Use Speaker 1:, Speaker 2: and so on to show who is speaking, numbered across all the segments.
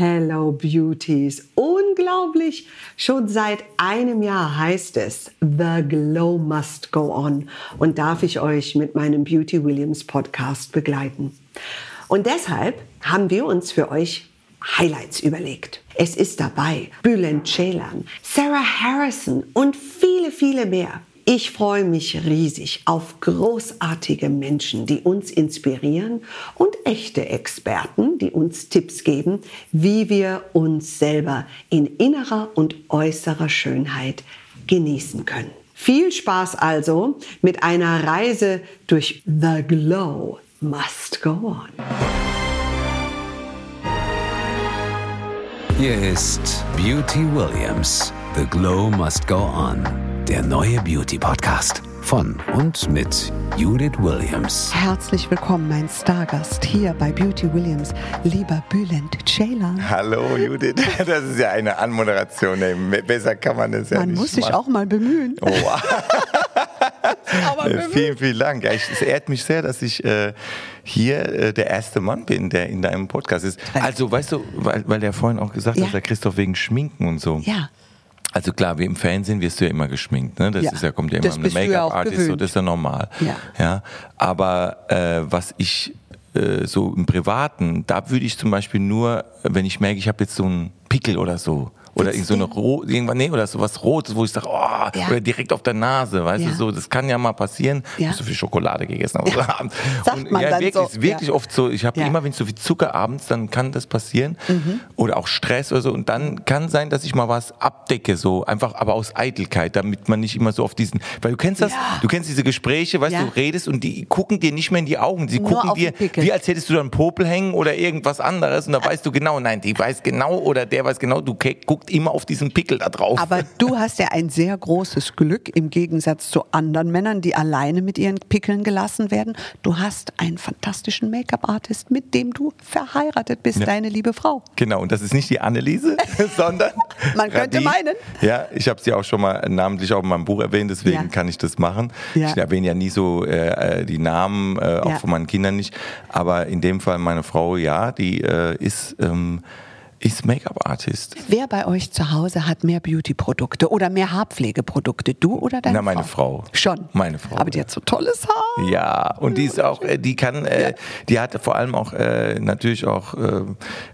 Speaker 1: Hello Beauties. Unglaublich. Schon seit einem Jahr heißt es The Glow Must Go On und darf ich euch mit meinem Beauty Williams Podcast begleiten. Und deshalb haben wir uns für euch Highlights überlegt. Es ist dabei Bülent Ceylan, Sarah Harrison und viele, viele mehr. Ich freue mich riesig auf großartige Menschen, die uns inspirieren und echte Experten, die uns Tipps geben, wie wir uns selber in innerer und äußerer Schönheit genießen können. Viel Spaß also mit einer Reise durch The Glow Must Go On.
Speaker 2: Hier ist Beauty Williams. The Glow Must Go On. Der neue Beauty Podcast von und mit Judith Williams.
Speaker 1: Herzlich willkommen, mein Stargast hier bei Beauty Williams, lieber Bülent Ceylan.
Speaker 3: Hallo Judith, das ist ja eine Anmoderation. Besser kann man das ja
Speaker 1: man
Speaker 3: nicht
Speaker 1: Man muss sich auch mal bemühen.
Speaker 3: Oh. vielen, vielen Dank. Ja, ich, es ehrt mich sehr, dass ich äh, hier äh, der erste Mann bin, der in deinem Podcast ist. Also, weißt du, weil, weil der vorhin auch gesagt
Speaker 1: Ja.
Speaker 3: hat, der Christoph wegen Schminken und so.
Speaker 1: Ja.
Speaker 3: Also klar, wie im Fernsehen wirst du ja immer geschminkt, ne? Das
Speaker 1: Ja.
Speaker 3: ist ja kommt ja immer ein
Speaker 1: bist du ja auch
Speaker 3: Make-up-Artist, so das ist ja normal.
Speaker 1: Ja.
Speaker 3: ja. Aber äh, was ich äh, so im Privaten, da würde ich zum Beispiel nur, wenn ich merke, ich habe jetzt so einen Pickel oder so. Oder irgend so eine Ro irgendwann, nee, oder sowas Rotes, wo ich sage, oh,
Speaker 1: Ja.
Speaker 3: oder direkt auf der Nase, weißt
Speaker 1: Ja.
Speaker 3: du, so, das kann ja mal passieren.
Speaker 1: Ja.
Speaker 3: Ich habe so viel Schokolade gegessen am Abend.
Speaker 1: Sagt man
Speaker 3: ja,
Speaker 1: dann
Speaker 3: wirklich,
Speaker 1: so.
Speaker 3: ist wirklich
Speaker 1: Ja.
Speaker 3: oft so, ich habe
Speaker 1: Ja.
Speaker 3: immer, wenn ich so viel Zucker abends, dann kann das passieren.
Speaker 1: Mhm.
Speaker 3: Oder auch Stress oder so. Und dann kann sein, dass ich mal was abdecke, so einfach, aber aus Eitelkeit, damit man nicht immer so auf diesen, weil du kennst das,
Speaker 1: Ja.
Speaker 3: du kennst diese Gespräche, weißt
Speaker 1: Ja.
Speaker 3: du, redest und die gucken dir nicht mehr in die Augen. Sie gucken dir, wie als hättest du da einen Popel hängen oder irgendwas anderes. Und da weißt du genau, nein, die weiß genau oder der weiß genau, du ke- guckst immer auf diesen Pickel da drauf.
Speaker 1: Aber du hast ja ein sehr großes Glück im Gegensatz zu anderen Männern, die alleine mit ihren Pickeln gelassen werden. Du hast einen fantastischen Make-up-Artist, mit dem du verheiratet bist,
Speaker 3: Ja.
Speaker 1: deine liebe Frau.
Speaker 3: Genau, und das ist nicht die Anneliese, sondern.
Speaker 1: Man könnte
Speaker 3: Radin.
Speaker 1: meinen.
Speaker 3: Ja, ich habe sie auch schon mal namentlich auch in meinem Buch erwähnt, deswegen
Speaker 1: Ja.
Speaker 3: kann ich das machen.
Speaker 1: Ja.
Speaker 3: Ich erwähne ja nie so äh, äh, die Namen, äh, auch von meinen Kindern nicht. Aber in dem Fall meine Frau, ja, die äh, ist, ähm, ist Make-up-Artist.
Speaker 1: Wer bei euch zu Hause hat mehr Beauty-Produkte oder mehr Haarpflegeprodukte? Du oder deine
Speaker 3: Na, meine
Speaker 1: Frau?
Speaker 3: Frau.
Speaker 1: Schon.
Speaker 3: Meine Frau,
Speaker 1: Aber die hat so tolles Haar.
Speaker 3: Ja, und die ist auch, äh, die kann, äh, die hat vor allem auch äh, natürlich auch äh,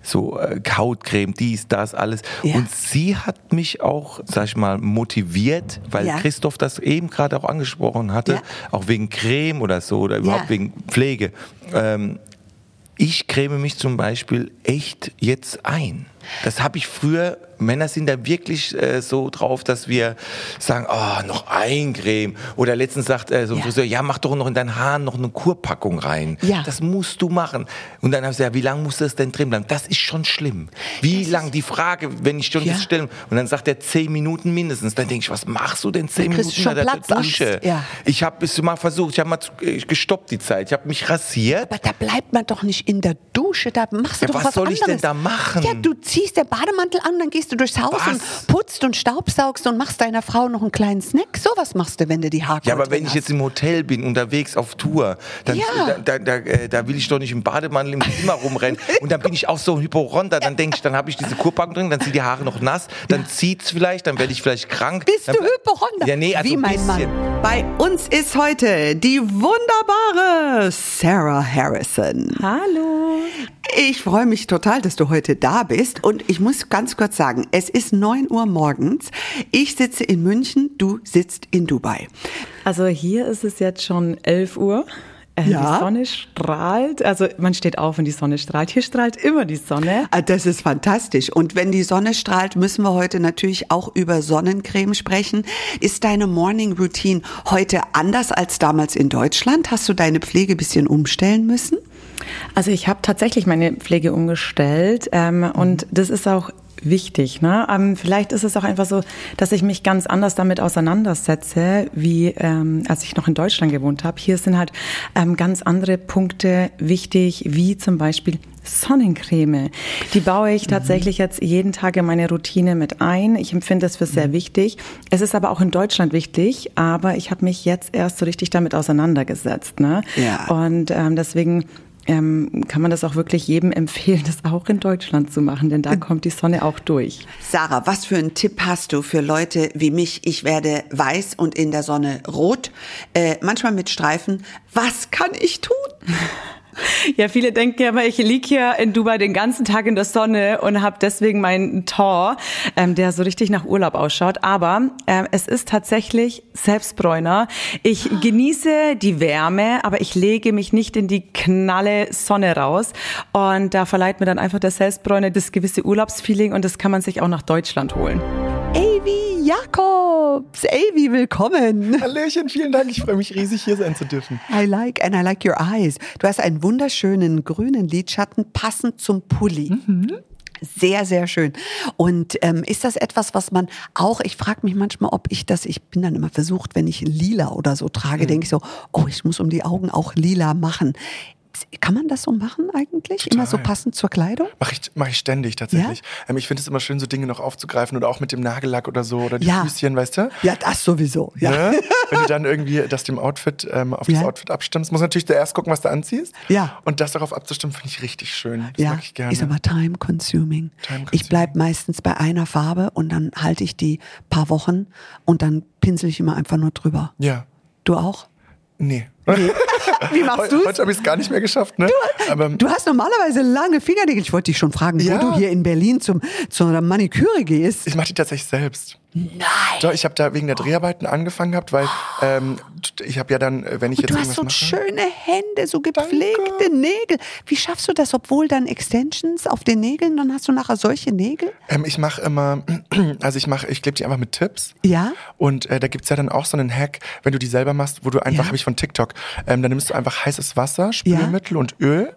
Speaker 3: so äh, Hautcreme, dies, das, alles.
Speaker 1: Ja.
Speaker 3: Und sie hat mich auch, sag ich mal, motiviert, weil
Speaker 1: Ja.
Speaker 3: Christoph das eben gerade auch angesprochen hatte,
Speaker 1: Ja.
Speaker 3: auch wegen Creme oder so oder überhaupt wegen Pflege. Ähm, ich creme mich zum Beispiel echt jetzt ein. Das habe ich früher, Männer sind da wirklich äh, so drauf, dass wir sagen, oh, noch ein Creme. Oder letztens sagt äh, so ein
Speaker 1: Ja.
Speaker 3: Friseur, ja, mach doch noch in deinen Haaren noch eine Kurpackung rein.
Speaker 1: Ja.
Speaker 3: Das musst du machen. Und dann habe ich gesagt, wie lange muss das denn drin bleiben? Das ist schon schlimm. Wie lang? Die Frage, wenn ich schon
Speaker 1: Ja.
Speaker 3: das stelle. Und dann sagt er zehn Minuten mindestens. Dann denke ich, was machst du denn zehn Minuten
Speaker 1: schon
Speaker 3: unter der. Dusche?
Speaker 1: Ja.
Speaker 3: Ich habe es mal versucht, ich habe mal äh, gestoppt die Zeit. Ich habe mich rasiert.
Speaker 1: Aber da bleibt man doch nicht in der Dusche, da machst du
Speaker 3: Ja,
Speaker 1: doch
Speaker 3: was
Speaker 1: was
Speaker 3: soll
Speaker 1: anderes.
Speaker 3: ich denn da machen?
Speaker 1: Ja, du ziehst den Bademantel an, dann gehst du durchs Haus
Speaker 3: Was?
Speaker 1: und putzt und staubsaugst und machst deiner Frau noch einen kleinen Snack. Sowas machst du, wenn du die Haare
Speaker 3: Ja, aber wenn ich
Speaker 1: hast.
Speaker 3: jetzt im Hotel bin, unterwegs auf Tour, dann
Speaker 1: Ja.
Speaker 3: da, da, da, äh, da will ich doch nicht im Bademantel im Zimmer rumrennen. Und dann bin ich auch so ein Hypochonder. Dann denke ich, dann habe ich diese Kurpackung drin, dann sind die Haare noch nass, dann zieht's vielleicht, dann werde ich vielleicht krank.
Speaker 1: Bist
Speaker 3: dann,
Speaker 1: du Hypochonder?
Speaker 3: Ja, nee, also
Speaker 1: Wie
Speaker 3: ein
Speaker 1: mein
Speaker 3: bisschen.
Speaker 1: Mann. Bei uns ist heute die wunderbare Sarah Harrison.
Speaker 4: Hallo.
Speaker 1: Ich freue mich total, dass du heute da bist. Und ich muss ganz kurz sagen, es ist 9 Uhr morgens. Ich sitze in München, du sitzt in Dubai.
Speaker 4: Also hier ist es jetzt schon 11 Uhr. Äh,
Speaker 1: Ja.
Speaker 4: Die Sonne strahlt. Also man steht auf und die Sonne strahlt. Hier strahlt immer die Sonne.
Speaker 1: Ah, Das ist fantastisch. Und wenn die Sonne strahlt, müssen wir heute natürlich auch über Sonnencreme sprechen. Ist deine Morning Routine heute anders als damals in Deutschland? Hast du deine Pflege ein bisschen umstellen müssen?
Speaker 4: Also ich habe tatsächlich meine Pflege umgestellt ähm, und das ist auch wichtig. Ne? Ähm, vielleicht ist es auch einfach so, dass ich mich ganz anders damit auseinandersetze, wie ähm, als ich noch in Deutschland gewohnt habe. Hier sind halt ähm, ganz andere Punkte wichtig, wie zum Beispiel Sonnencreme. Die baue ich tatsächlich jetzt jeden Tag in meine Routine mit ein. Ich empfinde das für sehr wichtig. Es ist aber auch in Deutschland wichtig, aber ich habe mich jetzt erst so richtig damit auseinandergesetzt. Ne?
Speaker 1: Ja.
Speaker 4: Und ähm, deswegen ähm, kann man das auch wirklich jedem empfehlen, das auch in Deutschland zu machen, denn da kommt die Sonne auch durch.
Speaker 1: Sarah, was für einen Tipp hast du für Leute wie mich? Ich werde weiß und in der Sonne rot, äh, manchmal mit Streifen. Was kann ich tun?
Speaker 4: Ja, viele denken ja immer, ich lieg hier in Dubai den ganzen Tag in der Sonne und habe deswegen meinen Tor, ähm, der so richtig nach Urlaub ausschaut. Aber ähm, es ist tatsächlich Selbstbräuner. Ich genieße die Wärme, aber ich lege mich nicht in die knalle Sonne raus. Und da verleiht mir dann einfach der Selbstbräuner das gewisse Urlaubsfeeling und das kann man sich auch nach Deutschland holen.
Speaker 1: Avi Jakobs. Avi, willkommen.
Speaker 5: Hallöchen, vielen Dank. Ich freue mich riesig, hier sein zu dürfen.
Speaker 1: I like and I like your eyes. Du hast einen wunderschönen grünen Lidschatten, passend zum Pulli. Sehr, sehr schön. Und ähm, ist das etwas, was man auch, ich frage mich manchmal, ob ich das, ich bin dann immer versucht, wenn ich lila oder so trage, denke ich so, oh, ich muss um die Augen auch lila machen. Kann man das so machen eigentlich? Immer so
Speaker 5: Total.
Speaker 1: passend zur Kleidung?
Speaker 5: Mache ich, mach ich ständig tatsächlich. Ähm, ich finde es immer schön, so Dinge noch aufzugreifen oder auch mit dem Nagellack oder so oder die
Speaker 1: Ja.
Speaker 5: Füßchen, weißt du?
Speaker 1: Ja, das sowieso. Ja.
Speaker 5: Ne? Wenn du dann irgendwie das dem Outfit, ähm, auf
Speaker 1: Ja.
Speaker 5: das Outfit abstimmst, musst du natürlich zuerst gucken, was du anziehst.
Speaker 1: Ja.
Speaker 5: Und das darauf abzustimmen, finde ich richtig schön. Das
Speaker 1: ja,
Speaker 5: mag ich gerne.
Speaker 1: ist aber time consuming.
Speaker 5: Time consuming.
Speaker 1: Ich bleib meistens bei einer Farbe und dann halte ich die paar Wochen und dann pinsel ich immer einfach nur drüber.
Speaker 5: ja.
Speaker 1: Du auch?
Speaker 5: Nee.
Speaker 1: Wie machst du's?
Speaker 5: heute habe ich es gar nicht mehr geschafft, ne? aber
Speaker 1: Du hast normalerweise lange Fingernägel. Ich wollte dich schon fragen,
Speaker 5: Ja.
Speaker 1: wo du hier in Berlin zum, zu einer Maniküre gehst.
Speaker 5: ich mache die tatsächlich selbst.
Speaker 1: Nein.
Speaker 5: Doch, ich habe da wegen der Dreharbeiten angefangen gehabt, weil ähm, ich habe ja dann, äh, wenn ich jetzt
Speaker 1: Du hast so
Speaker 5: mache,
Speaker 1: schöne Hände, so gepflegte Nägel. Wie schaffst du das, obwohl dann Extensions auf den Nägeln, dann hast du nachher solche Nägel?
Speaker 5: ähm, ich mache immer, also ich mache, ich klebe die einfach mit Tipps.
Speaker 1: Ja.
Speaker 5: Und äh, da gibt's ja dann auch so einen Hack, wenn du die selber machst, wo du einfach,
Speaker 1: Ja.
Speaker 5: habe ich von TikTok, ähm, dann nimmst du einfach heißes Wasser, Spülmittel und Öl.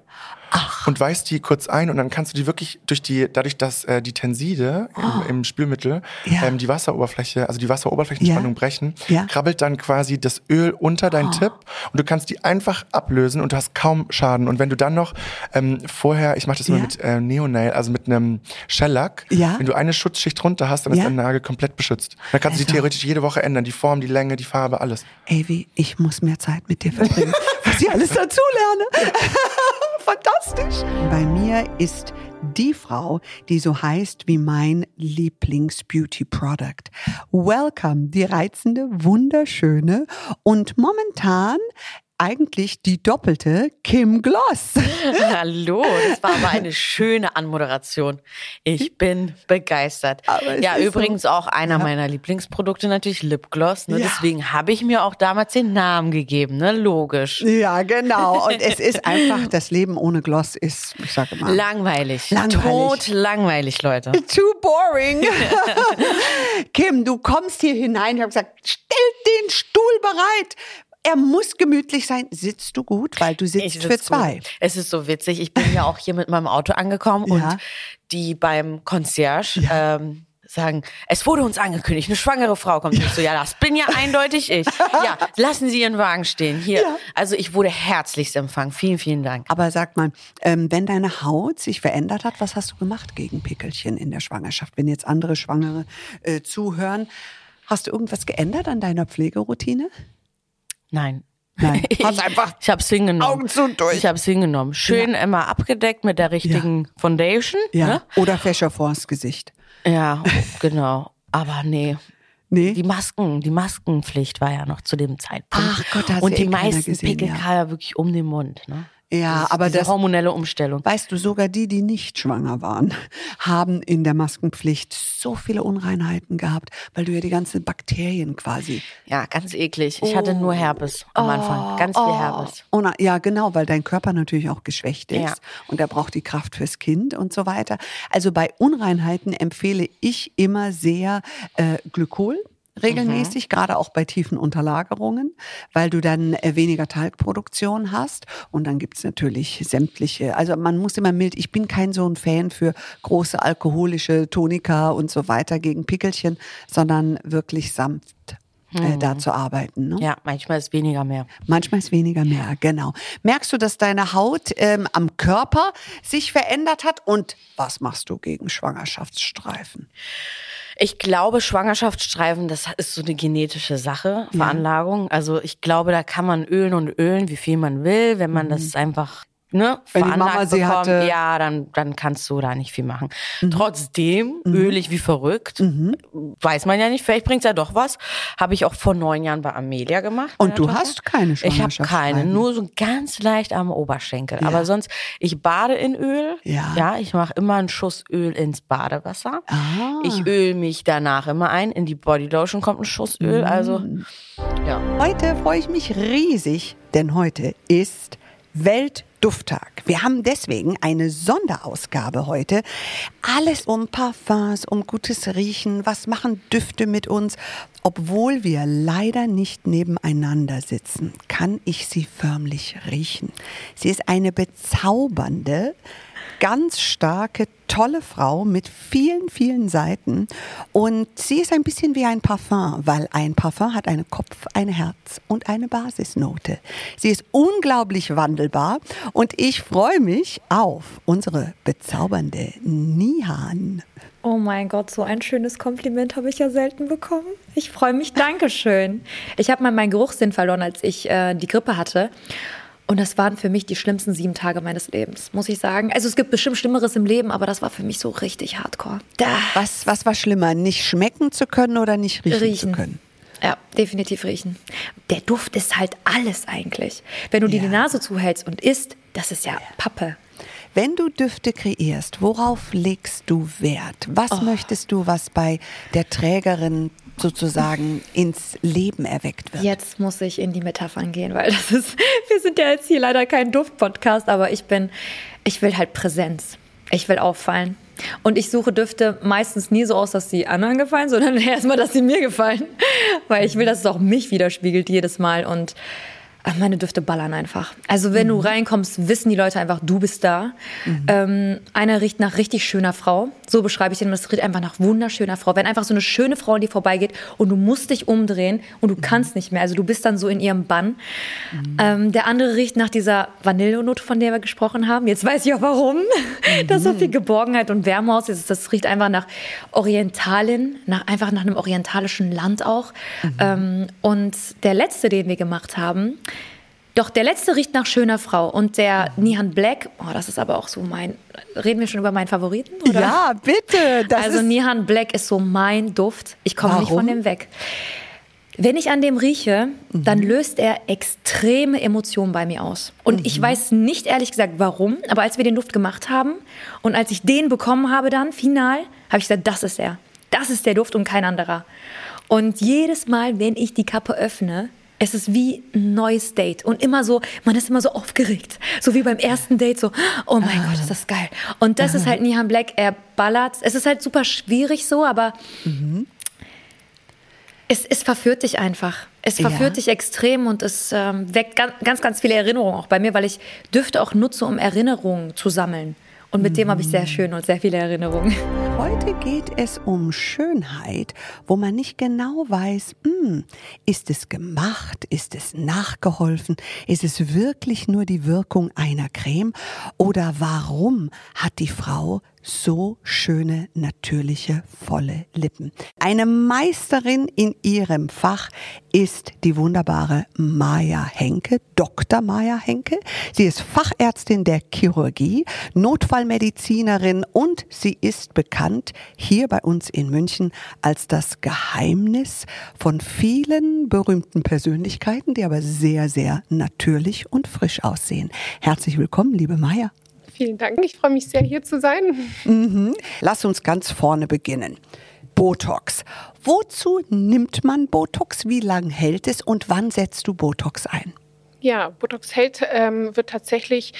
Speaker 5: Und weißt die kurz ein und dann kannst du die wirklich durch die, dadurch, dass äh, die Tenside im, im Spülmittel
Speaker 1: Ja.
Speaker 5: ähm, die Wasseroberfläche, also die Wasseroberflächenspannung
Speaker 1: Ja.
Speaker 5: brechen,
Speaker 1: Ja.
Speaker 5: krabbelt dann quasi das Öl unter dein Tipp und du kannst die einfach ablösen und du hast kaum Schaden. Und wenn du dann noch ähm, vorher, ich mache das immer mit äh, Neonail, also mit einem Shellac,
Speaker 1: Ja.
Speaker 5: wenn du eine Schutzschicht drunter hast, dann ist dein Nagel komplett beschützt. Dann kannst du die
Speaker 1: Also-
Speaker 5: theoretisch jede Woche ändern, die Form, die Länge, die Farbe, alles.
Speaker 1: Avi, ich muss mehr Zeit mit dir verbringen, was ich alles dazu lerne. Fantastisch. Bei mir ist die Frau, die so heißt wie mein Lieblings-Beauty-Product. Welcome, die reizende, wunderschöne und momentan eigentlich die doppelte Kim Gloss.
Speaker 6: Hallo, das war aber eine schöne Anmoderation. Ich bin begeistert. Ja,
Speaker 1: ist so.
Speaker 6: übrigens auch einer meiner Lieblingsprodukte natürlich Lipgloss. Ne?
Speaker 1: Ja.
Speaker 6: Deswegen habe ich mir auch damals den Namen gegeben, ne? Logisch.
Speaker 1: Ja, genau. Und es ist einfach, das Leben ohne Gloss ist, ich sage mal,
Speaker 6: Langweilig.
Speaker 1: Langweilig.
Speaker 6: Tot langweilig, Leute.
Speaker 1: Too boring. Kim, du kommst hier hinein. Ich habe gesagt, stell den Stuhl bereit. Er muss gemütlich sein. Sitzt du gut, weil du sitzt
Speaker 6: Ich
Speaker 1: für
Speaker 6: sitz
Speaker 1: zwei.
Speaker 6: gut. Es ist so witzig. Ich bin ja auch hier mit meinem Auto angekommen
Speaker 1: Ja.
Speaker 6: und die beim Concierge ähm, sagen, es wurde uns angekündigt, eine schwangere Frau kommt. Ich so, ja, das bin ja eindeutig ich. Ja, lassen Sie Ihren Wagen stehen. Hier.
Speaker 1: Ja.
Speaker 6: Also ich wurde herzlichst empfangen. Vielen, vielen Dank.
Speaker 1: Aber sag mal, ähm, wenn deine Haut sich verändert hat, was hast du gemacht gegen Pickelchen in der Schwangerschaft? Wenn jetzt andere Schwangere äh, zuhören, hast du irgendwas geändert an deiner Pflegeroutine?
Speaker 6: Nein.
Speaker 1: Nein,
Speaker 6: Ich,
Speaker 1: hast einfach
Speaker 6: ich hab's hingenommen.
Speaker 1: Augen zu und durch.
Speaker 6: Ich hab's hingenommen. Schön immer abgedeckt mit der richtigen Foundation.
Speaker 1: Ja.
Speaker 6: Ne?
Speaker 1: Oder Fächer vors Gesicht.
Speaker 6: Ja, genau. Aber nee.
Speaker 1: Nee.
Speaker 6: Die Masken, die Maskenpflicht war ja noch zu dem Zeitpunkt.
Speaker 1: Ach Gott, da hat's
Speaker 6: Und
Speaker 1: ja
Speaker 6: die
Speaker 1: eh
Speaker 6: meisten
Speaker 1: gesehen,
Speaker 6: Pickel
Speaker 1: ja.
Speaker 6: kam ja wirklich um den Mund. Ne?
Speaker 1: Ja,
Speaker 6: Dieses-
Speaker 1: aber
Speaker 6: diese
Speaker 1: das-
Speaker 6: hormonelle Umstellung.
Speaker 1: Weißt du, sogar die, die nicht schwanger waren, haben in der Maskenpflicht so viele Unreinheiten gehabt, weil du ja die ganzen Bakterien quasi.
Speaker 6: Ja, ganz eklig. Ich hatte nur Herpes am Anfang. Ganz viel Herpes.
Speaker 1: Oh, na, ja, genau, weil dein Körper natürlich auch geschwächt ist
Speaker 6: Ja.
Speaker 1: und er braucht die Kraft fürs Kind und so weiter. Also bei Unreinheiten empfehle ich immer sehr äh, Glykol. Regelmäßig,
Speaker 6: Mhm.
Speaker 1: gerade auch bei tiefen Unterlagerungen, weil du dann äh, weniger Talgproduktion hast. Und dann gibt's natürlich sämtliche, also man muss immer mild, ich bin kein so ein Fan für große alkoholische Tonika und so weiter gegen Pickelchen, sondern wirklich sanft äh, da zu arbeiten. Ne?
Speaker 6: Mhm. Ja, manchmal ist weniger mehr.
Speaker 1: Manchmal ist weniger mehr, genau. Merkst du, dass deine Haut ähm, am Körper sich verändert hat? Und was machst du gegen Schwangerschaftsstreifen?
Speaker 6: Ich glaube, Schwangerschaftsstreifen, das ist so eine genetische Sache, Veranlagung. Also ich glaube, da kann man ölen und ölen, wie viel man will. Wenn man
Speaker 1: Mhm.
Speaker 6: das einfach ne,
Speaker 1: Wenn die Mama sie
Speaker 6: bekommen,
Speaker 1: hatte.
Speaker 6: ja, dann, dann kannst du da nicht viel machen.
Speaker 1: Mhm.
Speaker 6: Trotzdem, ölig wie verrückt, weiß man ja nicht, vielleicht bringt's ja doch was. Habe ich auch vor neun Jahren bei Amelia gemacht.
Speaker 1: Und du
Speaker 6: Tochter.
Speaker 1: hast keine
Speaker 6: Ich habe keine, nur so ganz leicht am Oberschenkel.
Speaker 1: Ja.
Speaker 6: Aber sonst, ich bade in Öl.
Speaker 1: Ja.
Speaker 6: Ja, ich mache immer einen Schuss Öl ins Badewasser.
Speaker 1: Ah.
Speaker 6: Ich öl mich danach immer ein. In die Bodylotion kommt ein Schuss Öl. Also,
Speaker 1: Mhm.
Speaker 6: ja.
Speaker 1: Heute freue ich mich riesig, denn heute ist Weltdufttag. Wir haben deswegen eine Sonderausgabe heute. Alles um Parfums, um gutes Riechen. Was machen Düfte mit uns? Obwohl wir leider nicht nebeneinander sitzen, kann ich sie förmlich riechen. Sie ist eine bezaubernde, ganz starke, tolle Frau mit vielen, vielen Seiten. Und sie ist ein bisschen wie ein Parfum, weil ein Parfum hat einen Kopf, ein Herz und eine Basisnote. Sie ist unglaublich wandelbar und ich freue mich auf unsere bezaubernde Nihan.
Speaker 7: Oh mein Gott, so ein schönes Kompliment habe ich ja selten bekommen. Ich freue mich, Dankeschön. Ich habe mal meinen Geruchssinn verloren, als ich äh, die Grippe hatte. Und das waren für mich die schlimmsten sieben Tage meines Lebens, muss ich sagen. Also es gibt bestimmt Schlimmeres im Leben, aber das war für mich so richtig hardcore. Da
Speaker 1: Was, was war schlimmer, nicht schmecken zu können oder nicht riechen,
Speaker 7: Riechen.
Speaker 1: zu können?
Speaker 7: Ja, definitiv riechen. Der Duft ist halt alles eigentlich. Wenn du dir
Speaker 1: Ja.
Speaker 7: die Nase zuhältst und isst, das ist ja Pappe.
Speaker 1: Wenn du Düfte kreierst, worauf legst du Wert? Was
Speaker 7: Oh.
Speaker 1: möchtest du, was bei der Trägerin sozusagen ins Leben erweckt wird?
Speaker 7: Jetzt muss ich in die Metaphern gehen, weil das ist, wir sind ja jetzt hier leider kein Duft-Podcast, aber ich bin, ich will halt Präsenz. Ich will auffallen. Und ich suche Düfte meistens nie so aus, dass sie anderen gefallen, sondern erstmal, dass sie mir gefallen. Weil ich will, dass es auch mich widerspiegelt jedes Mal. Und meine Düfte ballern einfach. Also wenn du reinkommst, wissen die Leute einfach, du bist da. Ähm, einer riecht nach richtig schöner Frau. So beschreibe ich den. Das riecht einfach nach wunderschöner Frau. Wenn einfach so eine schöne Frau an dir vorbeigeht und du musst dich umdrehen und du kannst nicht mehr. Also du bist dann so in ihrem Bann. Ähm, der andere riecht nach dieser Vanillenote, von der wir gesprochen haben. Jetzt weiß ich auch warum. Da so viel Geborgenheit und Wärme aus ist. Das riecht einfach nach Orientalin, nach, einfach nach einem orientalischen Land auch. Ähm, und der letzte, den wir gemacht haben, doch, der letzte riecht nach schöner Frau. Und der Nihan Black, oh, das ist aber auch so mein. Reden wir schon über meinen Favoriten? Oder?
Speaker 1: Ja, bitte.
Speaker 7: Also Nihan Black ist so mein Duft. Ich komme nicht von dem weg. Wenn ich an dem rieche,
Speaker 1: Mhm.
Speaker 7: dann löst er extreme Emotionen bei mir aus. Und
Speaker 1: Mhm.
Speaker 7: ich weiß nicht ehrlich gesagt warum, aber als wir den Duft gemacht haben und als ich den bekommen habe dann, final, habe ich gesagt, das ist er. Das ist der Duft und kein anderer. Und jedes Mal, wenn ich die Kappe öffne, es ist wie ein neues Date und immer so, man ist immer so aufgeregt, so wie beim ersten Date, so, oh mein Gott, ist das geil. Und das ist halt Nihan Black, er ballert, es ist halt super schwierig so, aber es, es verführt dich einfach. Es verführt
Speaker 1: Ja.
Speaker 7: dich extrem und es ähm, weckt ganz, ganz, ganz viele Erinnerungen auch bei mir, weil ich Düfte auch nutze, um Erinnerungen zu sammeln. Und mit dem habe ich sehr schön und sehr viele Erinnerungen.
Speaker 1: Heute geht es um Schönheit, wo man nicht genau weiß, hm, ist es gemacht, ist es nachgeholfen, ist es wirklich nur die Wirkung einer Creme oder warum hat die Frau so schöne, natürliche, volle Lippen. Eine Meisterin in ihrem Fach ist die wunderbare Maja Henke, Dr. Maja Henke. Sie ist Fachärztin der Chirurgie, Notfallmedizinerin und sie ist bekannt hier bei uns in München als das Geheimnis von vielen berühmten Persönlichkeiten, die aber sehr, sehr natürlich und frisch aussehen. Herzlich willkommen, liebe Maja.
Speaker 8: Vielen Dank. Ich freue mich sehr, hier zu sein.
Speaker 1: Lass uns ganz vorne beginnen. Botox. Wozu nimmt man Botox? Wie lange hält es und wann setzt du Botox ein?
Speaker 8: Ja, Botox hält ähm, wird tatsächlich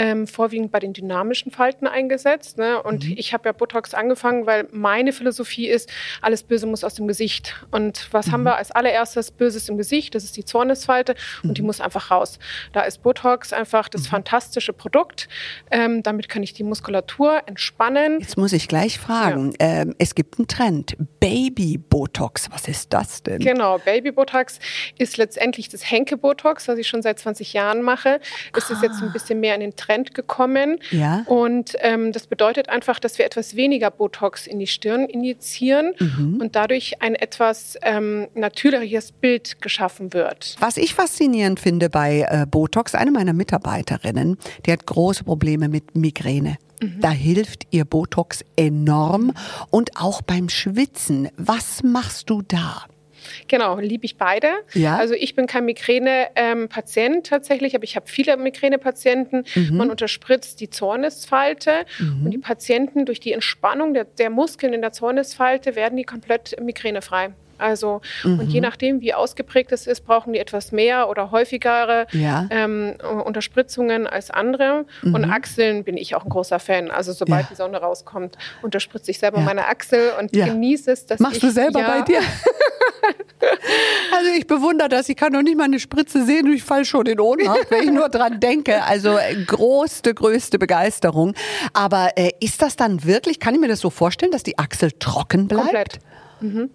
Speaker 8: ähm, vorwiegend bei den dynamischen Falten eingesetzt. Ne? Und ich habe ja Botox angefangen, weil meine Philosophie ist, alles Böse muss aus dem Gesicht. Und was haben wir als allererstes Böses im Gesicht? Das ist die Zornesfalte und die muss einfach raus. Da ist Botox einfach das fantastische Produkt. Ähm, damit kann ich die Muskulatur entspannen.
Speaker 1: Jetzt muss ich gleich fragen. Ähm, es gibt einen Trend. Baby-Botox. Was ist das denn?
Speaker 8: Genau, Baby Botox ist letztendlich das Henke Botox, was ich schon seit 20 Jahren mache. Es ist jetzt ein bisschen mehr in den Trend gekommen.
Speaker 1: Ja.
Speaker 8: Und ähm, das bedeutet einfach, dass wir etwas weniger Botox in die Stirn injizieren
Speaker 1: Mhm.
Speaker 8: und dadurch ein etwas ähm, natürlicheres Bild geschaffen wird.
Speaker 1: Was ich faszinierend finde bei äh, Botox, eine meiner Mitarbeiterinnen, die hat große Probleme mit Migräne.
Speaker 8: Mhm.
Speaker 1: Da hilft ihr Botox enorm und auch beim Schwitzen. Was machst du da?
Speaker 8: Genau, liebe ich beide.
Speaker 1: Ja?
Speaker 8: Also ich bin kein Migräne-Patient tatsächlich, aber ich habe viele Migräne-Patienten.
Speaker 1: Mhm.
Speaker 8: Man unterspritzt die Zornesfalte und die Patienten durch die Entspannung der, der Muskeln in der Zornesfalte werden die komplett migränefrei. Also und
Speaker 1: Mhm.
Speaker 8: je nachdem, wie ausgeprägt es ist, brauchen die etwas mehr oder häufigere
Speaker 1: Ja.
Speaker 8: ähm, Unterspritzungen als andere. Und Achseln bin ich auch ein großer Fan. Also sobald
Speaker 1: Mhm. Ja.
Speaker 8: die Sonne rauskommt, unterspritze ich selber
Speaker 1: Ja.
Speaker 8: meine Achsel und genieße es, dass
Speaker 1: Machst
Speaker 8: ich
Speaker 1: du selber bei dir? Also ich bewundere das. Ich kann noch nicht mal eine Spritze sehen und ich fall schon in Ohnmacht, wenn ich nur dran denke. Also äh, größte, größte Begeisterung. Aber äh, ist das dann wirklich, kann ich mir das so vorstellen, dass die Achsel trocken bleibt?
Speaker 8: Komplett.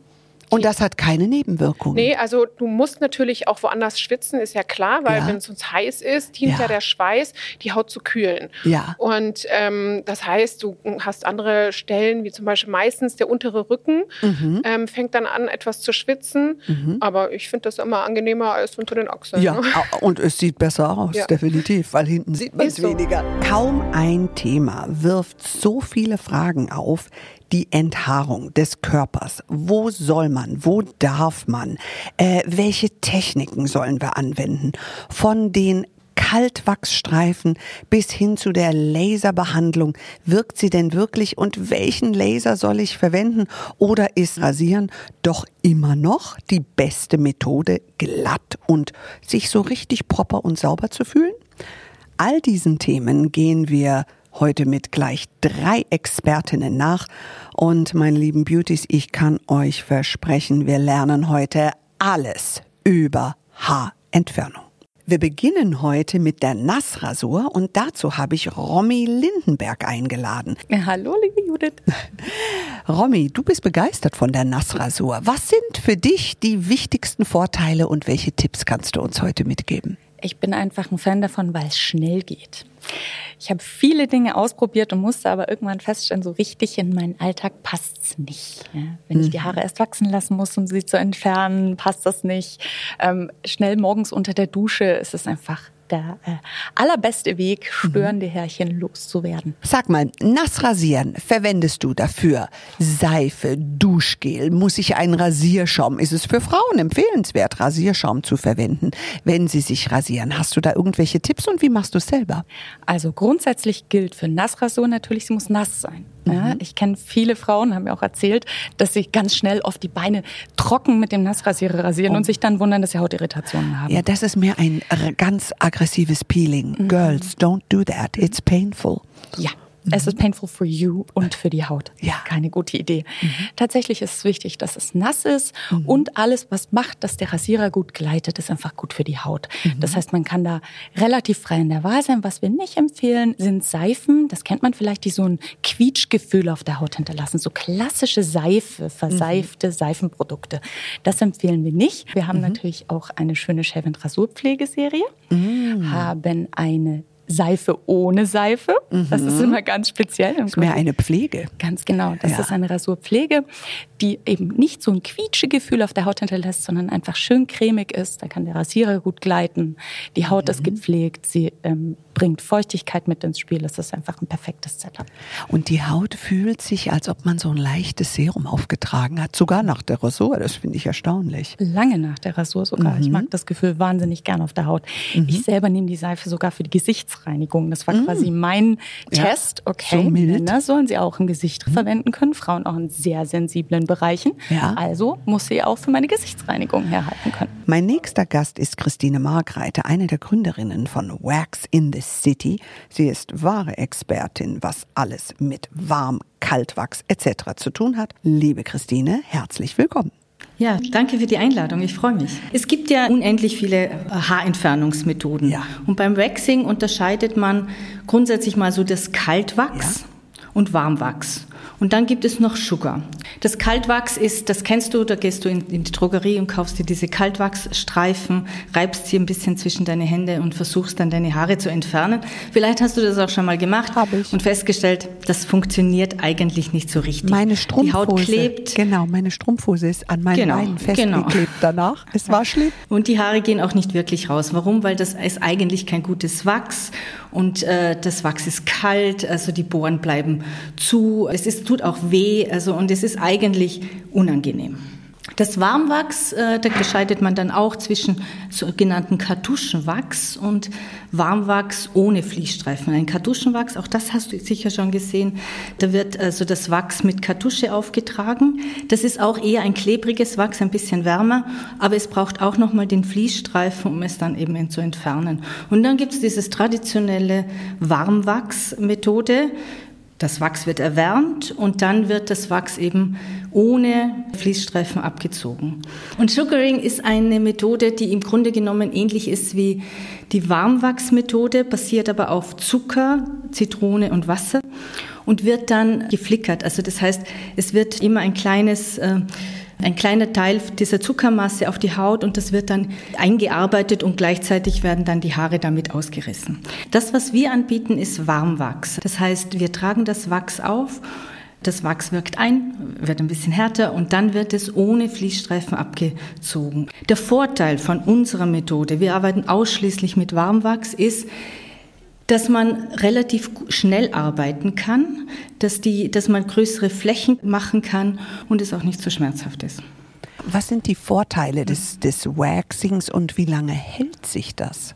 Speaker 1: Und das hat keine Nebenwirkungen?
Speaker 8: Nee, also du musst natürlich auch woanders schwitzen, ist ja klar, weil
Speaker 1: Ja.
Speaker 8: wenn es uns heiß ist, dient
Speaker 1: Ja.
Speaker 8: ja. der Schweiß, die Haut zu kühlen.
Speaker 1: Ja.
Speaker 8: Und ähm, das heißt, du hast andere Stellen, wie zum Beispiel meistens der untere Rücken,
Speaker 1: Mhm.
Speaker 8: ähm, fängt dann an, etwas zu schwitzen. Aber ich finde das immer angenehmer als unter den Achseln.
Speaker 1: Ja,
Speaker 8: ne?
Speaker 1: und es sieht besser aus,
Speaker 8: Ja.
Speaker 1: definitiv, weil hinten sieht man es
Speaker 8: so.
Speaker 1: weniger. Kaum ein Thema wirft so viele Fragen auf. Die Enthaarung des Körpers. Wo soll man? Wo darf man? Äh, welche Techniken sollen wir anwenden? Von den Kaltwachsstreifen bis hin zu der Laserbehandlung. Wirkt sie denn wirklich und welchen Laser soll ich verwenden? Oder ist Rasieren doch immer noch die beste Methode, glatt und sich so richtig proper und sauber zu fühlen? All diesen Themen gehen wir heute mit gleich drei Expertinnen nach. Und meine lieben Beauties, ich kann euch versprechen, wir lernen heute alles über Haarentfernung. Wir beginnen heute mit der Nassrasur und dazu habe ich Romy Lindenberg eingeladen.
Speaker 9: Hallo, liebe Judith.
Speaker 1: Romy, du bist begeistert von der Nassrasur. Was sind für dich die wichtigsten Vorteile und welche Tipps kannst du uns heute mitgeben?
Speaker 9: Ich bin einfach ein Fan davon, weil es schnell geht. Ich habe viele Dinge ausprobiert und musste aber irgendwann feststellen, so richtig in meinen Alltag passt's nicht. Ja, wenn ich die Haare erst wachsen lassen muss, um sie zu entfernen, passt das nicht. Ähm, schnell morgens unter der Dusche ist es einfach der äh, allerbeste Weg, störende Härchen loszuwerden.
Speaker 1: Sag mal, nass rasieren, verwendest du dafür Seife, Duschgel? Muss ich einen Rasierschaum? Ist es für Frauen empfehlenswert, Rasierschaum zu verwenden, wenn sie sich rasieren? Hast du da irgendwelche Tipps und wie machst du es selber?
Speaker 9: Also grundsätzlich gilt für Nassrasur natürlich, sie muss nass sein. Ja, ich kenne viele Frauen, haben mir auch erzählt, dass sie ganz schnell oft die Beine trocken mit dem Nassrasierer rasieren und sich dann wundern, dass sie Hautirritationen haben.
Speaker 1: Ja, das ist mir ein ganz aggressives Peeling. Girls, don't do that. It's painful.
Speaker 9: Ja. Es ist painful for you und für die Haut.
Speaker 1: Ja.
Speaker 9: Keine gute Idee. Tatsächlich ist es wichtig, dass es nass ist und alles, was macht, dass der Rasierer gut gleitet, ist einfach gut für die Haut. Das heißt, man kann da relativ frei in der Wahl sein. Was wir nicht empfehlen, sind Seifen. Das kennt man vielleicht, die so ein Quietschgefühl auf der Haut hinterlassen. So klassische Seife, verseifte Seifenprodukte. Das empfehlen wir nicht. Wir haben natürlich auch eine schöne Shave- und Rasurpflegeserie, haben eine Seife ohne Seife. Das ist immer ganz speziell. Im
Speaker 1: Ist mehr eine Pflege.
Speaker 9: Ganz genau. Das
Speaker 1: Ja.
Speaker 9: ist eine Rasurpflege, die eben nicht so ein Quietschegefühl auf der Haut hinterlässt, sondern einfach schön cremig ist. Da kann der Rasierer gut gleiten. Die Haut
Speaker 1: Mhm.
Speaker 9: ist gepflegt. Sie ähm, bringt Feuchtigkeit mit ins Spiel. Das ist einfach ein perfektes Setup.
Speaker 1: Und die Haut fühlt sich, als ob man so ein leichtes Serum aufgetragen hat, sogar nach der Rasur. Das finde ich erstaunlich.
Speaker 9: Lange nach der Rasur sogar.
Speaker 1: Mhm.
Speaker 9: Ich mag das Gefühl wahnsinnig gern auf der Haut. Ich selber nehme die Seife sogar für die Gesichtsreinigung. Das war quasi mein.
Speaker 1: Ja.
Speaker 9: Test. Okay,
Speaker 1: So.
Speaker 9: Männer sollen sie auch im Gesicht verwenden können, Frauen auch in sehr sensiblen Bereichen.
Speaker 1: Ja.
Speaker 9: Also muss sie auch für meine Gesichtsreinigung herhalten können.
Speaker 1: Mein nächster Gast ist Christine Margreite, eine der Gründerinnen von Wax in the City. Sie ist wahre Expertin, was alles mit Warm, Kaltwachs etc. zu tun hat. Liebe Christine, herzlich willkommen.
Speaker 10: Ja, danke für die Einladung. Ich freue mich. Es gibt ja unendlich viele äh, Haarentfernungsmethoden.
Speaker 1: Ja.
Speaker 10: Und beim Waxing unterscheidet man grundsätzlich mal so das Kaltwachs und Warmwachs. Und dann gibt es noch Sugar. Das Kaltwachs ist, das kennst du, da gehst du in, in die Drogerie und kaufst dir diese Kaltwachsstreifen, reibst sie ein bisschen zwischen deine Hände und versuchst dann deine Haare zu entfernen. Vielleicht hast du das auch schon mal gemacht
Speaker 1: Hab ich.
Speaker 10: und festgestellt, das funktioniert eigentlich nicht so richtig.
Speaker 1: Meine
Speaker 10: Die Haut
Speaker 1: Strumpfhose.
Speaker 10: klebt.
Speaker 1: Genau, meine Strumpfhose ist an meinen
Speaker 10: Genau,
Speaker 1: Beinen
Speaker 10: genau.
Speaker 1: festgeklebt danach. Es war schlimm.
Speaker 10: Und die Haare gehen auch nicht wirklich raus. Warum? Weil das ist eigentlich kein gutes Wachs und äh, das Wachs ist kalt, also die Bohren bleiben zu. Es ist, tut auch weh, also und es ist eigentlich unangenehm. Das Warmwachs, äh, da unterscheidet man dann auch zwischen sogenannten Kartuschenwachs und Warmwachs ohne Fließstreifen. Ein Kartuschenwachs, auch das hast du sicher schon gesehen, da wird also das Wachs mit Kartusche aufgetragen. Das ist auch eher ein klebriges Wachs, ein bisschen wärmer, aber es braucht auch nochmal den Fließstreifen, um es dann eben zu entfernen. Und dann gibt es dieses traditionelle Warmwachs-Methode. Das Wachs wird erwärmt und dann wird das Wachs eben ohne Fließstreifen abgezogen. Und Sugaring ist eine Methode, die im Grunde genommen ähnlich ist wie die Warmwachsmethode, basiert aber auf Zucker, Zitrone und Wasser und wird dann geflickert. Also das heißt, es wird immer ein kleines äh, ein kleiner Teil dieser Zuckermasse auf die Haut und das wird dann eingearbeitet und gleichzeitig werden dann die Haare damit ausgerissen. Das, was wir anbieten, ist Warmwachs. Das heißt, wir tragen das Wachs auf, das Wachs wirkt ein, wird ein bisschen härter und dann wird es ohne Fließstreifen abgezogen. Der Vorteil von unserer Methode, wir arbeiten ausschließlich mit Warmwachs, ist, dass man relativ schnell arbeiten kann, dass, die, dass man größere Flächen machen kann und es auch nicht so schmerzhaft ist.
Speaker 1: Was sind die Vorteile des, des Waxings und wie lange hält sich das?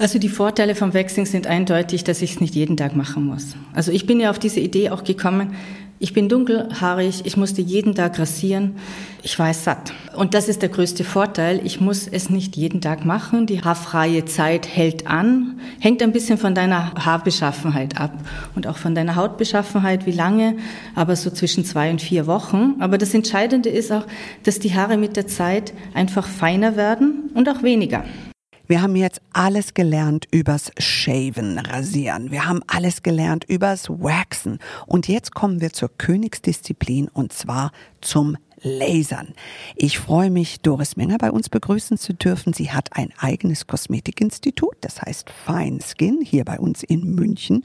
Speaker 10: Also die Vorteile vom Waxing sind eindeutig, dass ich es nicht jeden Tag machen muss. Also ich bin ja auf diese Idee auch gekommen, ich bin dunkelhaarig, ich musste jeden Tag rasieren, ich war satt. Und das ist der größte Vorteil, ich muss es nicht jeden Tag machen. Die haarfreie Zeit hält an, hängt ein bisschen von deiner Haarbeschaffenheit ab und auch von deiner Hautbeschaffenheit, wie lange, aber so zwischen zwei und vier Wochen. Aber das Entscheidende ist auch, dass die Haare mit der Zeit einfach feiner werden und auch weniger.
Speaker 1: Wir haben jetzt alles gelernt übers Shaven, Rasieren. Wir haben alles gelernt übers Waxen. Und jetzt kommen wir zur Königsdisziplin und zwar zum Lasern. Ich freue mich, Doris Menger bei uns begrüßen zu dürfen. Sie hat ein eigenes Kosmetikinstitut, das heißt Fine Skin, hier bei uns in München.